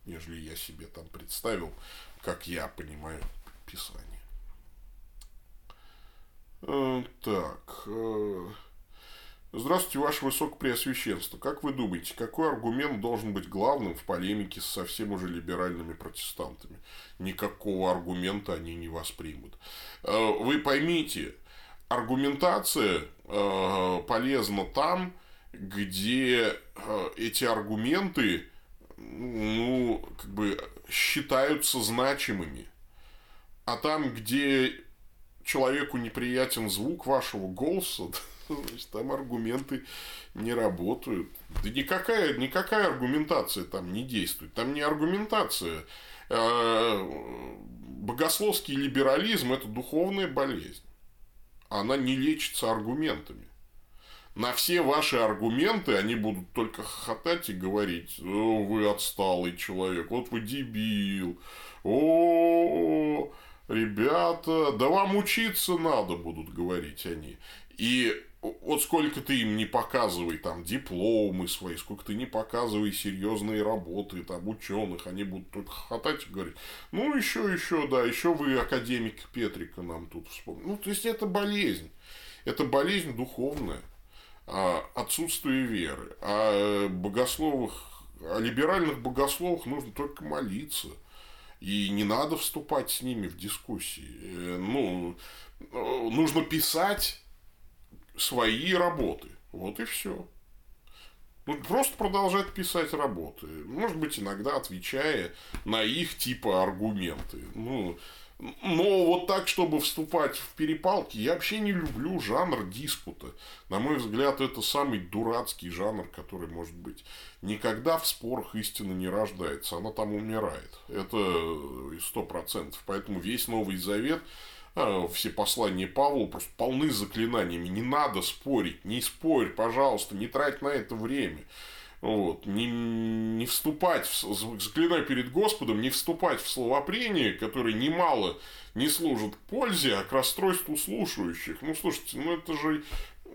Нежели я себе там представил, как я понимаю Писание. Э, так. Э, Здравствуйте, Ваше Высокопреосвященство. Как вы думаете, какой аргумент должен быть главным в полемике с совсем уже либеральными протестантами? Никакого аргумента они не воспримут. Э, вы поймите, аргументация полезна там, где эти аргументы ну, как бы считаются значимыми. А там, где человеку неприятен звук вашего голоса, значит, там аргументы не работают. Да никакая, никакая аргументация там не действует. Там не аргументация. А, богословский либерализм – это духовная болезнь. Она не лечится аргументами. На все ваши аргументы они будут только хохотать и говорить, О, вы отсталый человек, вот вы дебил, о, ребята, да вам учиться надо, будут говорить они. И вот сколько ты им не показывай там дипломы свои, сколько ты не показывай серьезные работы там ученых, они будут только хохотать и говорить, ну еще, еще, да, еще вы академик Петрика нам тут вспомнили. Ну, то есть это болезнь. Это болезнь духовная, а, отсутствие веры. А богословах, о либеральных богословах нужно только молиться. И не надо вступать с ними в дискуссии. Э, ну, э, нужно писать свои работы. Вот и все. Ну, просто продолжать писать работы. Может быть, иногда отвечая на их типа аргументы. Ну, но вот так, чтобы вступать в перепалки, я вообще не люблю жанр диспута. На мой взгляд, это самый дурацкий жанр, который может быть. Никогда в спорах истина не рождается, она там умирает. Это сто процентов. Поэтому весь Новый Завет а, все послания Павла просто полны заклинаниями. Не надо спорить, не спорь, пожалуйста, не трать на это время. Вот. Не, не вступать, в, заклинаю перед Господом, не вступать в словопрение, которое немало не служит пользе, а к расстройству слушающих. Ну, слушайте, ну это же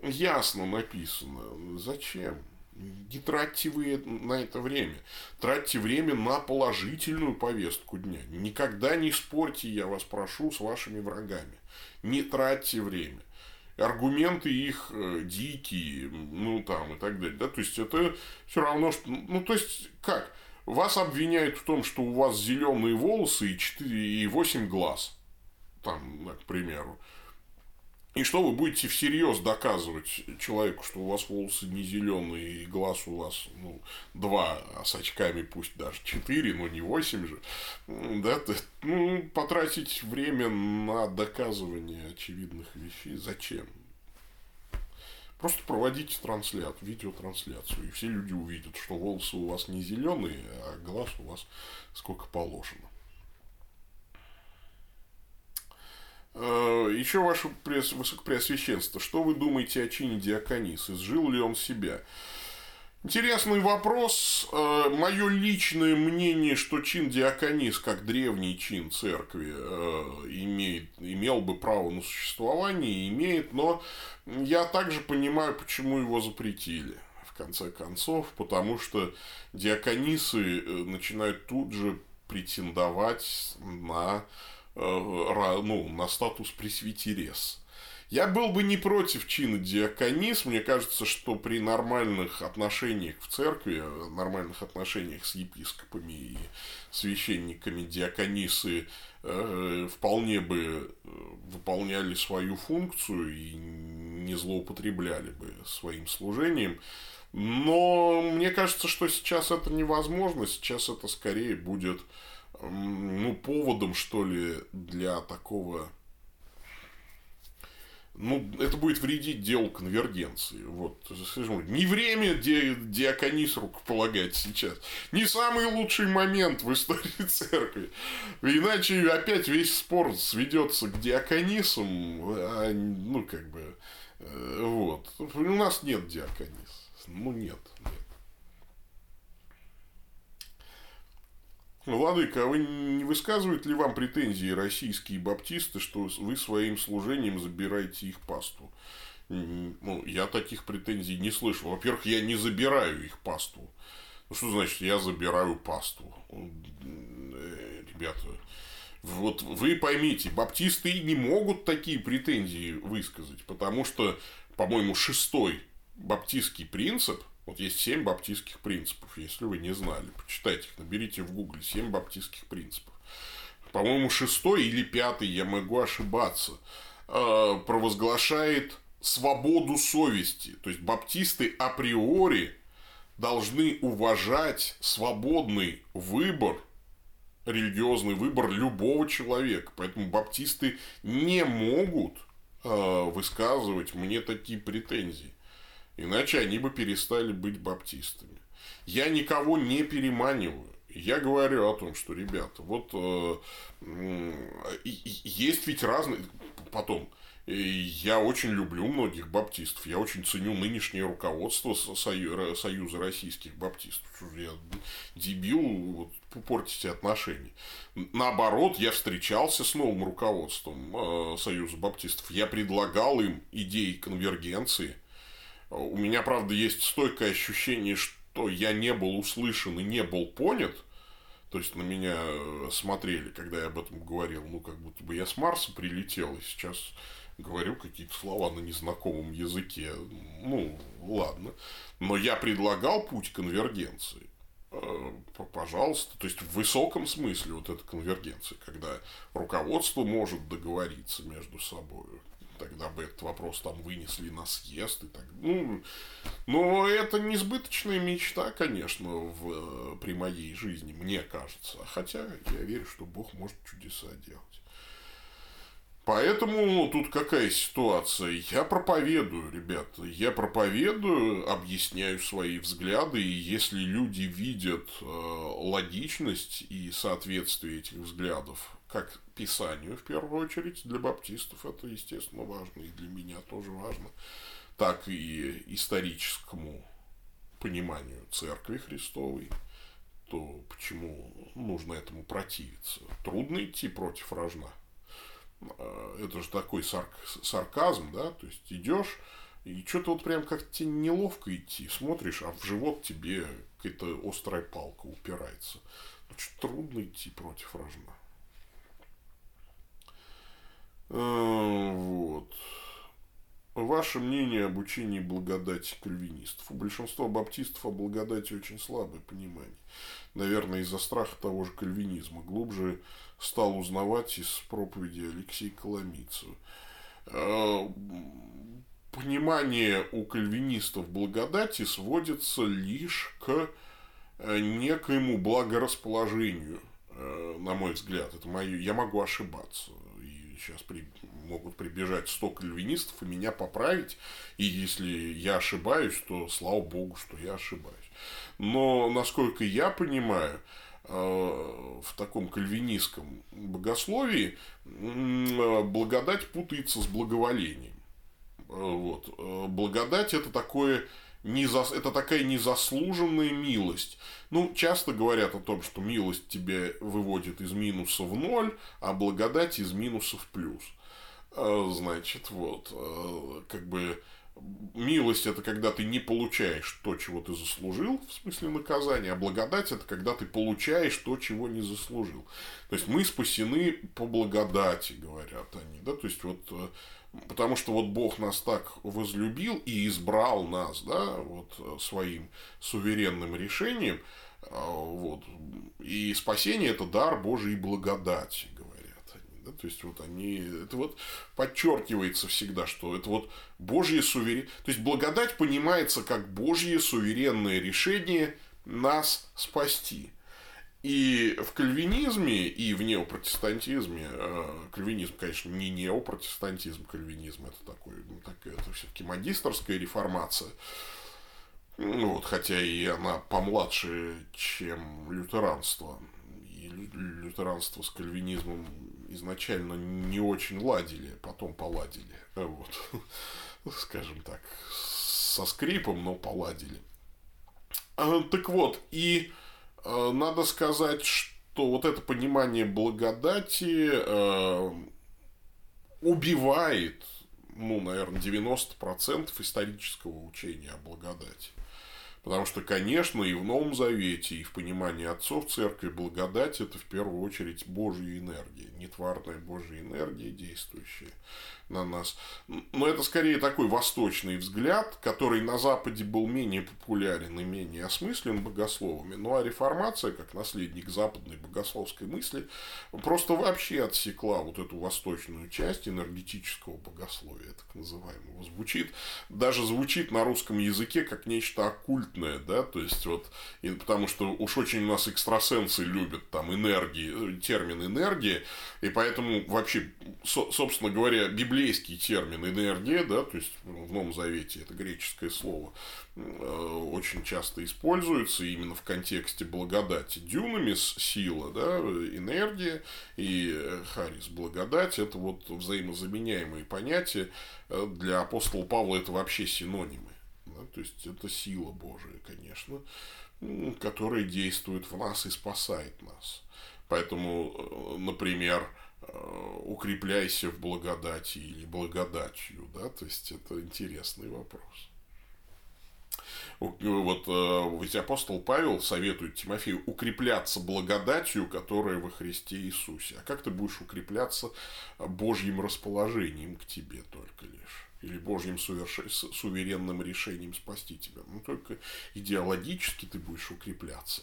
ясно написано. Зачем? Не тратьте вы на это время. Тратьте время на положительную повестку дня. Никогда не спорьте, я вас прошу, с вашими врагами. Не тратьте время. Аргументы их э, дикие, ну там и так далее. Да? То есть это все равно, что. Ну, то есть, как? Вас обвиняют в том, что у вас зеленые волосы и, 4, и 8 глаз. Там, к примеру. И что вы будете всерьез доказывать человеку, что у вас волосы не зеленые и глаз у вас ну, два, а с очками пусть даже четыре, но не восемь же. Да, ну, потратить время на доказывание очевидных вещей зачем? Просто проводите трансляцию, видеотрансляцию, и все люди увидят, что волосы у вас не зеленые, а глаз у вас сколько положено. Э, Еще ваше высокопреосвященство, что вы думаете о чине Диаконис? Изжил ли он себя? Интересный вопрос. Э, Мое личное мнение, что чин Диаконис, как древний чин церкви, э, имеет, имел бы право на существование, имеет, но я также понимаю, почему его запретили в конце концов, потому что диаконисы начинают тут же претендовать на Э, ну, на статус пресвитерес. Я был бы не против чина диаконис. Мне кажется, что при нормальных отношениях в церкви, нормальных отношениях с епископами и священниками, диаконисы э, вполне бы э, выполняли свою функцию и не злоупотребляли бы своим служением. Но мне кажется, что сейчас это невозможно. Сейчас это скорее будет ну, поводом, что ли, для такого... Ну, это будет вредить делу конвергенции. Вот, не время ди диаконис рукополагать сейчас. Не самый лучший момент в истории церкви. Иначе опять весь спор сведется к диаконисам. А, ну, как бы, э, вот. У нас нет диаконис. Ну, нет, нет. Владыка, а вы не высказывают ли вам претензии российские баптисты, что вы своим служением забираете их пасту? Ну, я таких претензий не слышу. Во-первых, я не забираю их пасту. Ну, что значит, я забираю пасту? Э, ребята, вот вы поймите, баптисты не могут такие претензии высказать, потому что, по-моему, шестой баптистский принцип – вот есть семь баптистских принципов, если вы не знали. Почитайте их, наберите в гугле семь баптистских принципов. По-моему, шестой или пятый, я могу ошибаться, э, провозглашает свободу совести. То есть баптисты априори должны уважать свободный выбор, религиозный выбор любого человека. Поэтому баптисты не могут э, высказывать мне такие претензии. Иначе они бы перестали быть баптистами. Я никого не переманиваю. Я говорю о том, что, ребята, вот э, есть ведь разные... Потом, я очень люблю многих баптистов. Я очень ценю нынешнее руководство Союза российских баптистов. Я дебил, вот, портите отношения. Наоборот, я встречался с новым руководством э, Союза баптистов. Я предлагал им идеи конвергенции – у меня, правда, есть стойкое ощущение, что я не был услышан и не был понят. То есть на меня э, смотрели, когда я об этом говорил, ну, как будто бы я с Марса прилетел, и сейчас говорю какие-то слова на незнакомом языке. Ну, ладно. Но я предлагал путь конвергенции. Э, пожалуйста, то есть в высоком смысле вот эта конвергенция, когда руководство может договориться между собой, тогда бы этот вопрос там вынесли на съезд и так. Ну, но это несбыточная мечта, конечно, в, при моей жизни, мне кажется. Хотя я верю, что Бог может чудеса делать. Поэтому тут какая ситуация? Я проповедую, ребята. Я проповедую, объясняю свои взгляды, и если люди видят э, логичность и соответствие этих взглядов как Писанию, в первую очередь, для баптистов это, естественно, важно, и для меня тоже важно, так и историческому пониманию Церкви Христовой, то почему нужно этому противиться? Трудно идти против рожна. А, это же такой сарк, сарказм, да, то есть идешь, и что-то вот прям как тебе неловко идти, смотришь, а в живот тебе какая-то острая палка упирается. Ну, что трудно идти против рожна. А, вот. Ваше мнение об учении благодати кальвинистов. У большинства баптистов о благодати очень слабое понимание. Наверное, из-за страха того же кальвинизма. Глубже стал узнавать из проповеди Алексея Коломийцева. А, понимание у кальвинистов благодати сводится лишь к э, некоему благорасположению, э, на мой взгляд. Это мое, я могу ошибаться сейчас при, могут прибежать 100 кальвинистов и меня поправить. И если я ошибаюсь, то слава богу, что я ошибаюсь. Но, насколько я понимаю, в таком кальвинистском богословии благодать путается с благоволением. Вот. Благодать это такое неза... это такая незаслуженная милость. Ну, часто говорят о том, что милость тебя выводит из минуса в ноль, а благодать из минуса в плюс. А, значит, вот, а, как бы милость это когда ты не получаешь то, чего ты заслужил, в смысле наказания, а благодать это когда ты получаешь то, чего не заслужил. То есть мы спасены по благодати, говорят они. Да? То есть вот э, Потому что вот Бог нас так возлюбил и избрал нас, да, вот э, своим суверенным решением, а, вот, и спасение это дар Божьей благодати, говорят они, да, то есть вот они, это вот подчеркивается всегда, что это вот Божье суверен, то есть благодать понимается как Божье суверенное решение нас спасти. И в кальвинизме, и в неопротестантизме, э, кальвинизм, конечно, не неопротестантизм, кальвинизм это такой, ну, так, это все-таки магистрская реформация, ну, вот, хотя и она помладше, чем лютеранство. И лютеранство с кальвинизмом изначально не очень ладили, потом поладили. Вот. Скажем так, со скрипом, но поладили. А, так вот, и Э, надо сказать, что вот это понимание благодати э, убивает, ну, наверное, 90% исторического учения о благодати. Потому что, конечно, и в Новом Завете, и в понимании отцов церкви благодать – это в первую очередь Божья энергия, нетварная Божья энергия, действующая на нас. Но это скорее такой восточный взгляд, который на Западе был менее популярен и менее осмыслен богословами. Ну а реформация, как наследник западной богословской мысли, просто вообще отсекла вот эту восточную часть энергетического богословия, так называемого. Звучит, даже звучит на русском языке как нечто оккультное, да, то есть вот, и, потому что уж очень у нас экстрасенсы любят там энергии, термин энергия, и поэтому вообще, собственно говоря, Библия библейский термин энергия, да, то есть в Новом Завете это греческое слово, э, очень часто используется именно в контексте благодати. Дюнамис – сила, да, энергия и харис – благодать – это вот взаимозаменяемые понятия. Э, для апостола Павла это вообще синонимы. Да, то есть, это сила Божия, конечно, которая действует в нас и спасает нас. Поэтому, э, например, Э, укрепляйся в благодати или благодатью, да, то есть это интересный вопрос. Вот э, ведь апостол Павел советует Тимофею укрепляться благодатью, которая во Христе Иисусе. А как ты будешь укрепляться Божьим расположением к тебе только лишь? Или Божьим суверш... суверенным решением спасти тебя? Ну, только идеологически ты будешь укрепляться.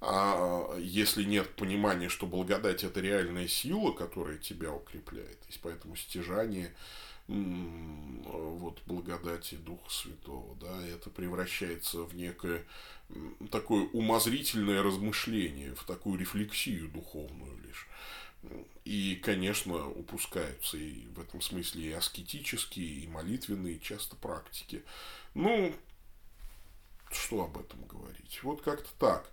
А если нет понимания, что благодать это реальная сила, которая тебя укрепляет, и поэтому стяжание вот благодати Духа Святого, да, это превращается в некое такое умозрительное размышление, в такую рефлексию духовную лишь. И, конечно, упускаются и в этом смысле и аскетические, и молитвенные часто практики. Ну, что об этом говорить? Вот как-то так.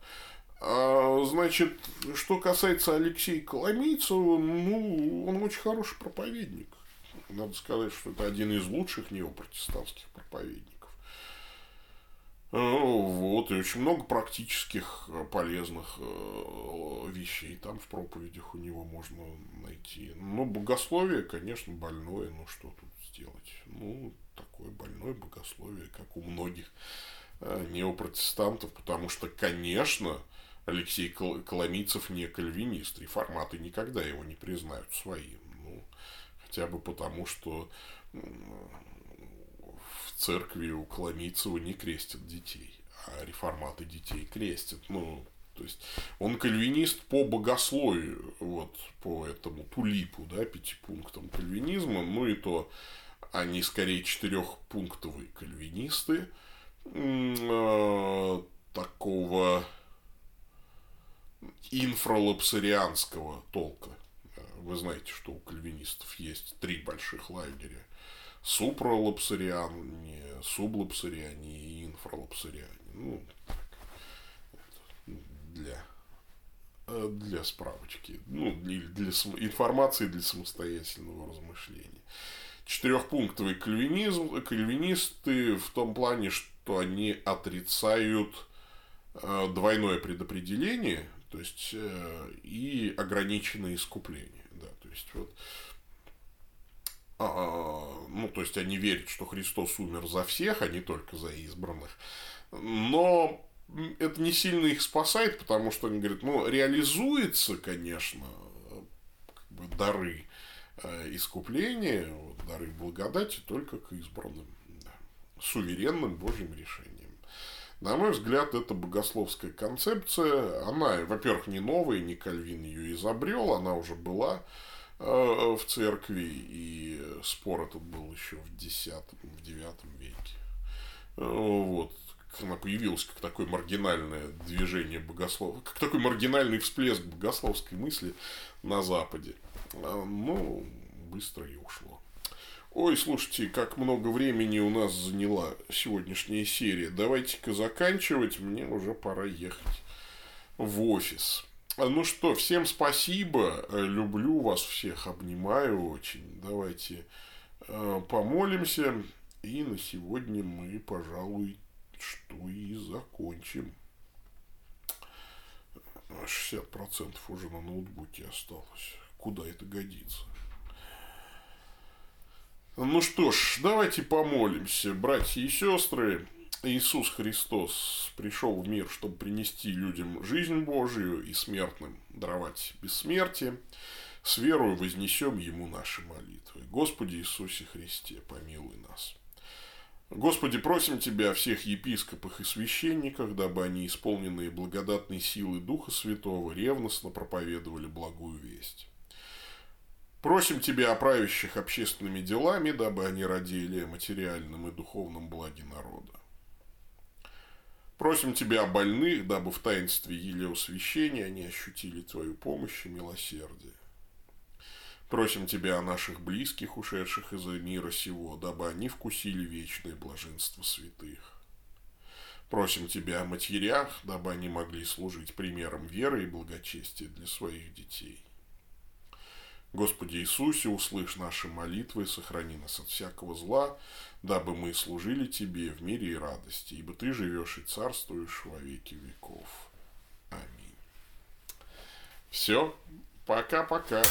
А, значит, что касается Алексея Коломийцева, ну, он очень хороший проповедник. Надо сказать, что это один из лучших неопротестантских проповедников. Ну, вот, и очень много практических э, полезных э, вещей там в проповедях у него можно найти. Но богословие, конечно, больное, ну что тут сделать? Ну, такое больное богословие, как у многих э, неопротестантов, потому что, конечно, Алексей Коломийцев не кальвинист, реформаты никогда его не признают своим. Ну, хотя бы потому, что в церкви у Коломийцева не крестят детей, а реформаты детей крестят. Ну, то есть он кальвинист по богословию, вот по этому тулипу, да, пяти пунктам кальвинизма, ну и то они скорее четырехпунктовые кальвинисты э, такого инфралапсарианского толка. Вы знаете, что у кальвинистов есть три больших лагеря. Супралапсариане, сублапсариане и инфралапсариане. Ну, для для справочки, ну, для, для информации для самостоятельного размышления. Четырехпунктовый кальвинизм, кальвинисты в том плане, что они отрицают э, двойное предопределение, то есть э, и ограниченное искупление. Да, то есть вот а, ну, то есть они верят, что Христос умер за всех, а не только за избранных. Но это не сильно их спасает, потому что они говорят, ну, реализуется, конечно, как бы дары э, искупления, вот, дары благодати только к избранным, да, суверенным Божьим решением. На мой взгляд, это богословская концепция. Она, во-первых, не новая, не Кальвин ее изобрел, она уже была э, в церкви, и спор этот был еще в X, в IX веке. Э, вот она появилась как такое маргинальное движение богослова, как такой маргинальный всплеск богословской мысли на Западе. А, ну, быстро и ушло. Ой, слушайте, как много времени у нас заняла сегодняшняя серия. Давайте-ка заканчивать, мне уже пора ехать в офис. Ну что, всем спасибо, люблю вас всех, обнимаю очень. Давайте э, помолимся, и на сегодня мы, пожалуй, что и закончим. 60% уже на ноутбуке осталось. Куда это годится? Ну что ж, давайте помолимся, братья и сестры. Иисус Христос пришел в мир, чтобы принести людям жизнь Божию и смертным даровать бессмертие. С верою вознесем Ему наши молитвы. Господи Иисусе Христе, помилуй нас. Господи, просим Тебя о всех епископах и священниках, дабы они, исполненные благодатной силы Духа Святого, ревностно проповедовали благую весть. Просим Тебя о правящих общественными делами, дабы они родили о материальном и духовном благе народа. Просим Тебя о больных, дабы в таинстве елеосвящения они ощутили Твою помощь и милосердие. Просим Тебя о наших близких, ушедших из мира сего, дабы они вкусили вечное блаженство святых. Просим Тебя о матерях, дабы они могли служить примером веры и благочестия для своих детей. Господи Иисусе, услышь наши молитвы и сохрани нас от всякого зла, дабы мы служили Тебе в мире и радости, ибо Ты живешь и царствуешь во веки веков. Аминь. Все, пока-пока.